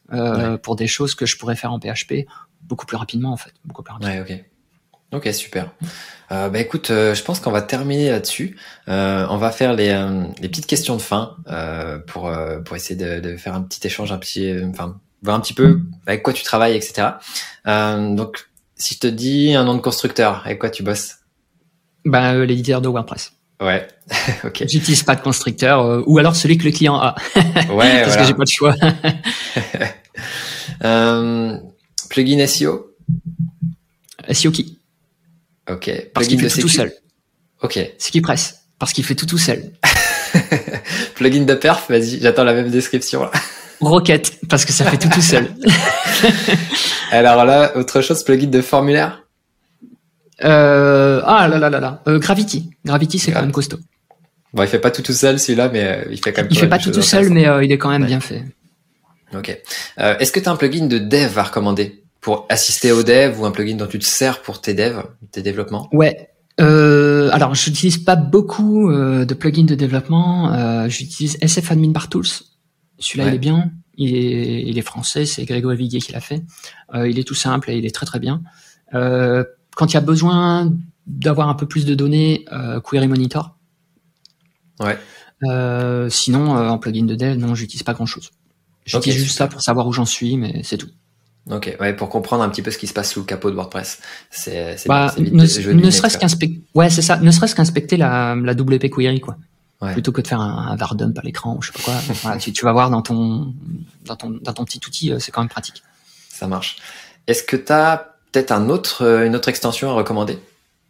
pour des choses que je pourrais faire en PHP beaucoup plus rapidement en fait, beaucoup plus rapidement. Ouais, ok. Ok, super. Euh, bah écoute, euh, je pense qu'on va terminer là-dessus. Euh, on va faire les, euh, les, petites questions de fin euh, pour pour essayer de, de, faire un petit échange, un petit, enfin voir un petit peu avec quoi tu travailles, etc. donc, si je te dis un nom de constructeur, avec quoi tu bosses? Bah l'éditeur de WordPress. Ouais, [laughs] ok. J'utilise pas de constructeur, ou alors celui que le client a. ouais, [laughs] parce que j'ai pas de choix. [laughs] euh, Plugin SEO SEO qui Ok. Parce qu'il fait tout, tout seul. Ok. C'est qui presse. Parce qu'il fait tout tout seul. [laughs] plugin de perf, vas-y, j'attends la même description. [laughs] Rocket, parce que ça fait tout tout seul. [laughs] Alors là, autre chose, plugin de formulaire? Euh, Ah là là là là. Euh, Gravity. Gravity, c'est quand même costaud. Bon, il fait pas tout tout seul celui-là, mais euh, il fait quand même. Il fait pas tout tout seul, mais il est quand même bien fait. Ok. Est-ce que tu as un plugin de dev à recommander? Pour assister aux devs ou un plugin dont tu te sers pour tes devs, tes développements? Ouais. Euh, alors, j'utilise pas beaucoup euh, de plugins de développement. Euh, j'utilise SF Admin Bar Tools. Celui-là, il est bien. Il est, il est français. C'est Grégory Viguier qui l'a fait. Euh, il est tout simple et il est très très bien. Euh, quand il y a besoin d'avoir un peu plus de données, euh, Query Monitor. Ouais. sinon, en plugin de dev, non, j'utilise pas grand-chose. J'utilise juste ça pour savoir où j'en suis, mais c'est tout. Ok, ouais, pour comprendre un petit peu ce qui se passe sous le capot de WordPress. C'est, bah, ne, ne serait-ce qu'inspecter, ouais, c'est ça, ne serait-ce qu'inspecter la, la WP query, quoi. Ouais. Plutôt que de faire un, un var dump à l'écran ou je sais pas quoi. [laughs] voilà, tu, tu, vas voir dans ton, dans ton, dans ton petit outil, euh, c'est quand même pratique. Ça marche. Est-ce que tu as peut-être un autre, euh, une autre extension à recommander?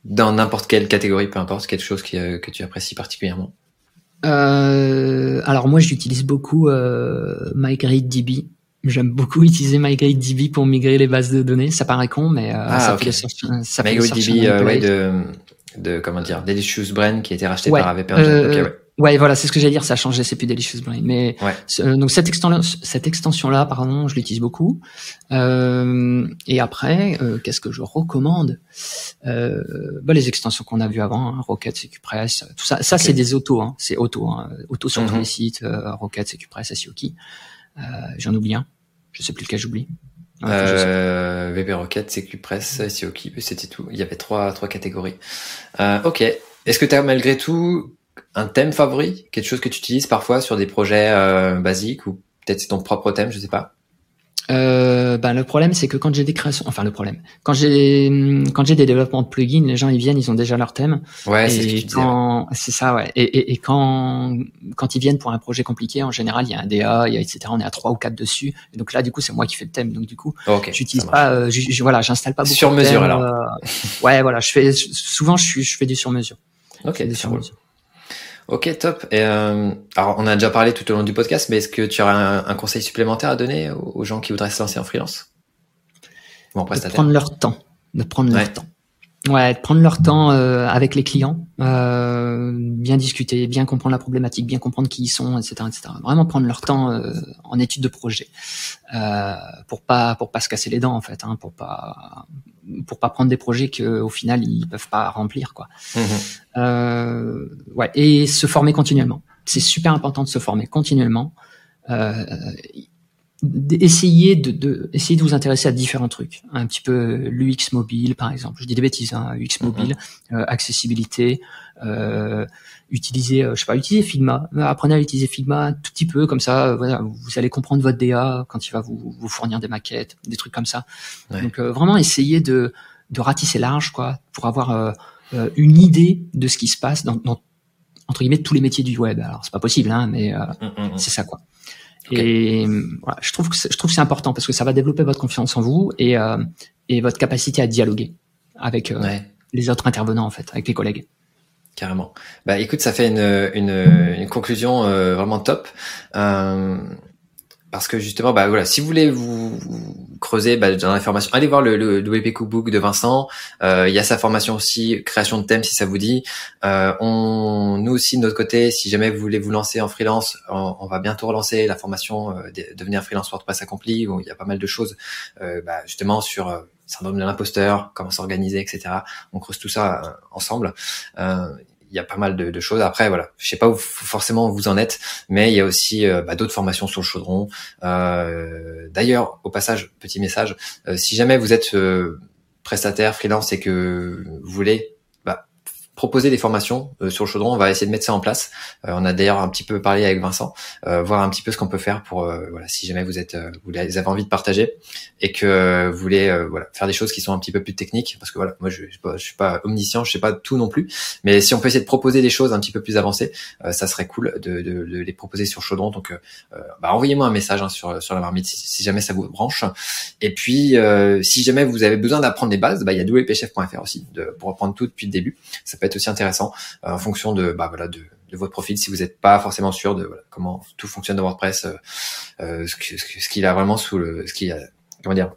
Dans n'importe quelle catégorie, peu importe, quelque chose qui, euh, que tu apprécies particulièrement? Euh, Alors moi, j'utilise beaucoup euh, MyGridDB J'aime beaucoup [laughs] utiliser MyGradeDB pour migrer les bases de données. Ça paraît con, mais euh, ah, ça, fait ça fait MyGradeDB, euh, ouais, de, de comment dire, Delicious Brain qui a été racheté par AVP euh, okay, ouais. ouais. voilà, c'est ce que j'allais dire. Ça a changé, c'est plus Delicious Brain. Mais euh, donc cette extension, cette extension là, pardon, je l'utilise beaucoup. Euh, et après, qu'est-ce que je recommande? Bah, les extensions qu'on a vues avant, hein, Rocket, CQPress, tout ça. Ça c'est des autos, hein, c'est auto, hein, auto sur tous mhm. les sites, Rocket, CQPress, SEOKey. J'en oublie un. Je sais plus lequel j'oublie. Euh, VB Rocket, CQ Press, SEO c'était tout. Il y avait trois, trois catégories. Euh, ok. Est-ce que tu as malgré tout un thème favori? Quelque chose que tu utilises parfois sur des projets euh, basiques ou peut-être c'est ton propre thème, je sais pas? Euh, ben le problème c'est que quand j'ai des créations, enfin le problème, quand j'ai quand j'ai des développements de plugins, les gens ils viennent, ils ont déjà leur thème. Ouais, c'est ce C'est ça, ouais. Et, et, et, quand quand ils viennent pour un projet compliqué, en général il y a un DA, il y a etc. On est à trois ou quatre dessus. Et donc là du coup c'est moi qui fais le thème. Donc du coup, okay, j'utilise pas, euh, je, voilà, j'installe pas beaucoup. Sur mesure alors. Euh, ouais, voilà, je fais souvent je, je fais du sur mesure. Ok, du sur mesure. Ok, top. Et euh, alors, on a déjà parlé tout au long du podcast, mais est-ce que tu auras un, un, conseil supplémentaire à donner aux gens qui voudraient se lancer en freelance? Ou en prestataire De prendre leur temps. De prendre leur temps. Ouais, de prendre leur temps euh, avec les clients, euh, bien discuter, bien comprendre la problématique, bien comprendre qui ils sont, etc., etc. Vraiment prendre leur temps euh, en étude de projet euh, pour pas pour pas se casser les dents en fait, hein, pour pas pour pas prendre des projets que au final ils peuvent pas remplir quoi. Mmh. Euh, ouais, et se former continuellement. C'est super important de se former continuellement. Euh, d'essayer de, de, essayer de vous intéresser à différents trucs. Un petit peu l'UX mobile par exemple. Je dis des bêtises hein, UX mhm. mobile euh, accessibilité euh, utiliser euh, je sais pas utiliser Figma. Apprenez à utiliser Figma un tout petit peu comme ça voilà vous allez comprendre votre DA quand il va vous, vous fournir des maquettes des trucs comme ça. Donc vraiment essayer de de ratisser large quoi pour avoir une idée de ce qui se passe dans, dans entre guillemets tous les métiers du web. Alors c'est pas possible hein mais mm, mm, mm. c'est ça quoi et voilà, je trouve que je trouve c'est important parce que ça va développer votre confiance en vous et euh, et votre capacité à dialoguer avec euh, les autres intervenants en fait, avec les collègues. Carrément. Bah écoute, ça fait une une, une conclusion euh, vraiment top. Parce que justement, bah voilà, si vous voulez vous, creuser bah, dans l'information, allez voir le, WP Cookbook de Vincent. Euh, il y a sa formation aussi, création de thèmes si ça vous dit. Euh, on, nous aussi de notre côté, si jamais vous voulez vous lancer en freelance, on, va bientôt relancer la formation euh, devenir freelance WordPress accompli où il y a pas mal de choses, euh, bah, justement sur syndrome de l'imposteur, comment s'organiser, etc. On creuse tout ça ensemble. Il y a pas mal de, choses. Après, voilà, je sais pas où forcément vous en êtes, mais il y a aussi euh, bah, d'autres formations sur le chaudron. Euh, D'ailleurs, au passage, petit message, euh, si jamais vous êtes prestataire, freelance et que vous voulez proposer des formations euh, sur le chaudron. On va essayer de mettre ça en place. Euh, on a d'ailleurs un petit peu parlé avec Vincent, euh, voir un petit peu ce qu'on peut faire pour voilà si jamais vous êtes vous avez envie de partager et que vous voulez voilà faire des choses qui sont un petit peu plus techniques parce que voilà moi je, je, suis pas omniscient, je sais pas tout non plus, mais si on peut essayer de proposer des choses un petit peu plus avancées, ça serait cool de, de, de, les proposer sur chaudron. Donc bah, envoyez-moi un message hein, sur sur la marmite si, si, jamais ça vous branche. Et puis si jamais vous avez besoin d'apprendre des bases, bah il y a wpchef.fr aussi de, pour reprendre tout depuis le début. Ça être aussi intéressant euh, en fonction de, bah, voilà, de, de votre profil. Si vous n'êtes pas forcément sûr de voilà, comment tout fonctionne dans WordPress, euh, euh ce, ce, qu'il a vraiment sous le, ce qu'il a, comment dire,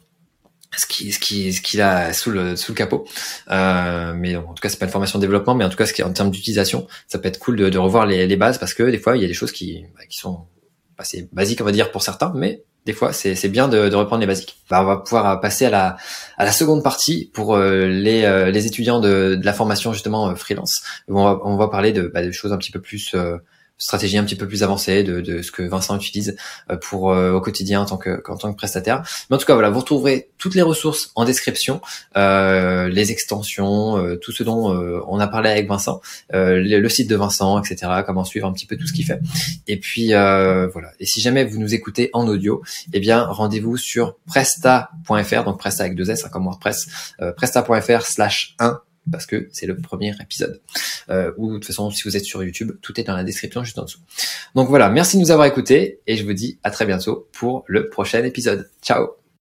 ce qui ce qui ce qu'il a sous le sous le capot. Euh, mais en tout cas c'est pas une formation de développement mais en tout cas ce qui en termes d'utilisation ça peut être cool de, de revoir les, les, bases parce que des fois il y a des choses qui bah, qui sont assez basiques on va dire pour certains mais des fois, c'est bien de, reprendre les basiques. Bah, on va pouvoir euh, passer à la, seconde partie pour euh, les, euh, les étudiants de, la formation justement freelance. On va, parler bah, de choses un petit peu plus stratégie un petit peu plus avancée de, de ce que Vincent utilise euh, pour euh, au quotidien en tant que en tant que prestataire. Mais en tout cas voilà, vous retrouverez toutes les ressources en description, euh, les extensions, euh, tout ce dont on a parlé avec Vincent, le, le, site de Vincent, etc. Comment suivre un petit peu tout ce qu'il fait. Et puis voilà. Et si jamais vous nous écoutez en audio, eh bien rendez-vous sur presta.fr, donc presta avec deux S hein, comme WordPress, presta.fr/slash 1 parce que c'est le premier épisode. Euh, ou de toute façon, si vous êtes sur YouTube, tout est dans la description juste en dessous. Donc voilà, merci de nous avoir écoutés et je vous dis à très bientôt pour le prochain épisode. Ciao